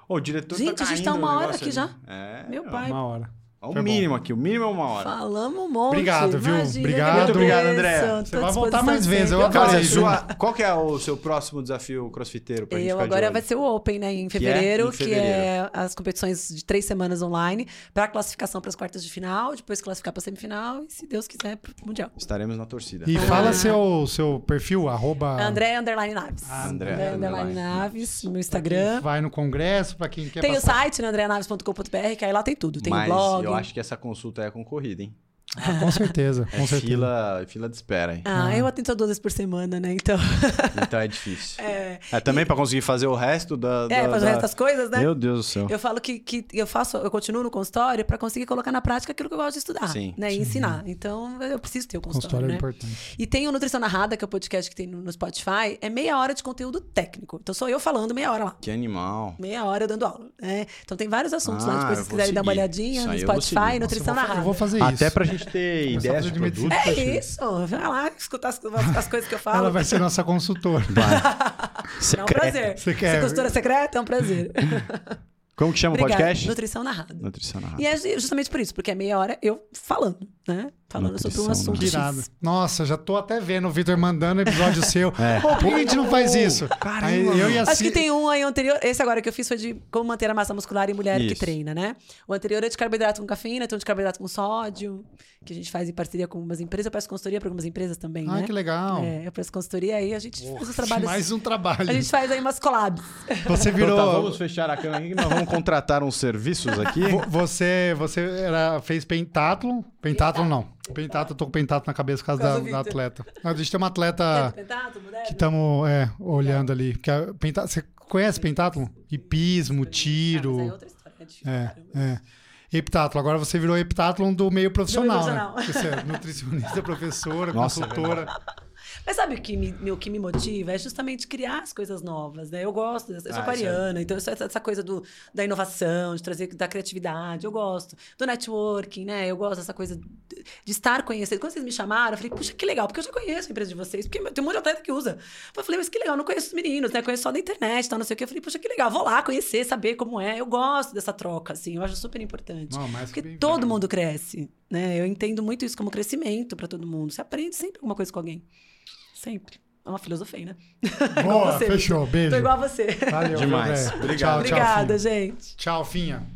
Ô, o diretor Gente, tá a gente tá uma hora aqui ali. já. É. Meu pai. Uma hora. Ó, Foi o bom. mínimo aqui, o mínimo é uma hora. Falamos um monte. Obrigado, viu? Imagina, Obrigado. Muito obrigado. André. Você vai voltar mais vezes, eu Cara, isso. sua, qual que é o seu próximo desafio crossfiteiro pra gente Eu ficar de agora olho? vai ser o Open, né? Em Que é? fevereiro, que fevereiro. é as competições de três semanas online, para classificação para as quartas de final, depois classificar para semifinal e, se Deus quiser, pro Mundial. Estaremos na torcida. E Ah. fala seu, seu perfil, arroba. André Underline Naves. Ah, André André Underline Naves, no Instagram. Vai no congresso, pra quem quer Tem o passar. site, né, andreanaves.com.br, que aí lá tem tudo. Tem Mas o blog. Eu acho que essa consulta é concorrida, hein? Ah, com certeza, com é certeza. Fila, fila de espera. Hein? Ah, ah, eu atendo duas vezes por semana, né? Então. Então é difícil. É, é também e... para conseguir fazer o resto da. É, da, fazer da... o resto das coisas, né? Meu Deus do céu. Eu falo que, que eu faço, eu continuo no consultório para conseguir colocar na prática aquilo que eu gosto de estudar. Sim. Né? E ensinar. Então, eu preciso ter o consultório. Consultório é né? é importante. E tem o Nutrição Narrada, que é o podcast que tem no, Spotify, é meia hora de conteúdo técnico. Então sou eu falando meia hora lá. Que animal. Meia hora eu dando aula. Né? Então tem vários assuntos ah, lá, depois se vocês quiserem dar uma olhadinha no Spotify, Nutrição Narrada. Eu vou fazer isso. Até pra gente ter ideias de produto. É isso. Vai lá escutar as, as, coisas que eu falo. Ela vai ser nossa consultora. Vai. [laughs] é um prazer. Você quer? Se consultora secreta, é um prazer. [laughs] Como que chama Obrigada. o podcast? Nutrição Narrada. Nutrição Narrada. E é justamente por isso, porque é meia hora eu falando, né? Falando Nutrição sobre um assunto X. Nossa, já tô até vendo o Vitor mandando episódio [laughs] seu. É. Pô, por que a gente não faz isso? Caramba. Aí, eu e a Acho que tem um aí anterior. Esse agora que eu fiz foi de como manter a massa muscular em mulher isso. que treina, né? O anterior é de carboidrato com cafeína, tem um de carboidrato com sódio, que a gente faz em parceria com algumas empresas. Eu peço consultoria para algumas empresas também, ah, né? que legal. É, eu peço consultoria aí, a gente faz os trabalhos. Mais um trabalho. A gente faz aí umas collabs. Você virou. Então, tá, vamos fechar a câmera aqui, nós vamos contratar uns serviços aqui. Você, você era, fez pentathlon. Pentathlon não. Pentathlon, tô com pentathlon na cabeça por causa, da, da, atleta. A gente tem uma atleta que estamos é, olhando ali. Porque a, pentathlon, você conhece pentathlon? Hipismo, tiro. Ah, é outra história. É, é. Heptathlon. Agora você virou heptathlon do meio profissional, do meio profissional. né? Você é nutricionista, professora, [laughs] Nossa, consultora. Mas sabe o que me, que me motiva? É justamente criar as coisas novas, né? Eu gosto, eu sou ah, aquariana, é... então essa, essa coisa do, da inovação, de trazer da criatividade, eu gosto. Do networking, né? Eu gosto dessa coisa de estar conhecendo. Quando vocês me chamaram, eu falei, puxa, que legal, porque eu já conheço a empresa de vocês, porque tem um monte de atleta que usa. Eu falei, mas que legal, não conheço os meninos, né? Conheço só da internet, tal, não sei o quê. Eu falei, puxa, que legal, vou lá conhecer, saber como é. Eu gosto dessa troca, assim, eu acho super importante. Não, porque todo mundo cresce, né? Eu entendo muito isso como crescimento para todo mundo. Você aprende sempre alguma coisa com alguém. Sempre. É uma filosofia, né? [laughs] Boa, fechou. Beijo. Tô igual a você. Valeu, Demais. Obrigado. Tchau, Obrigada, tchau, gente. Tchau, Finha.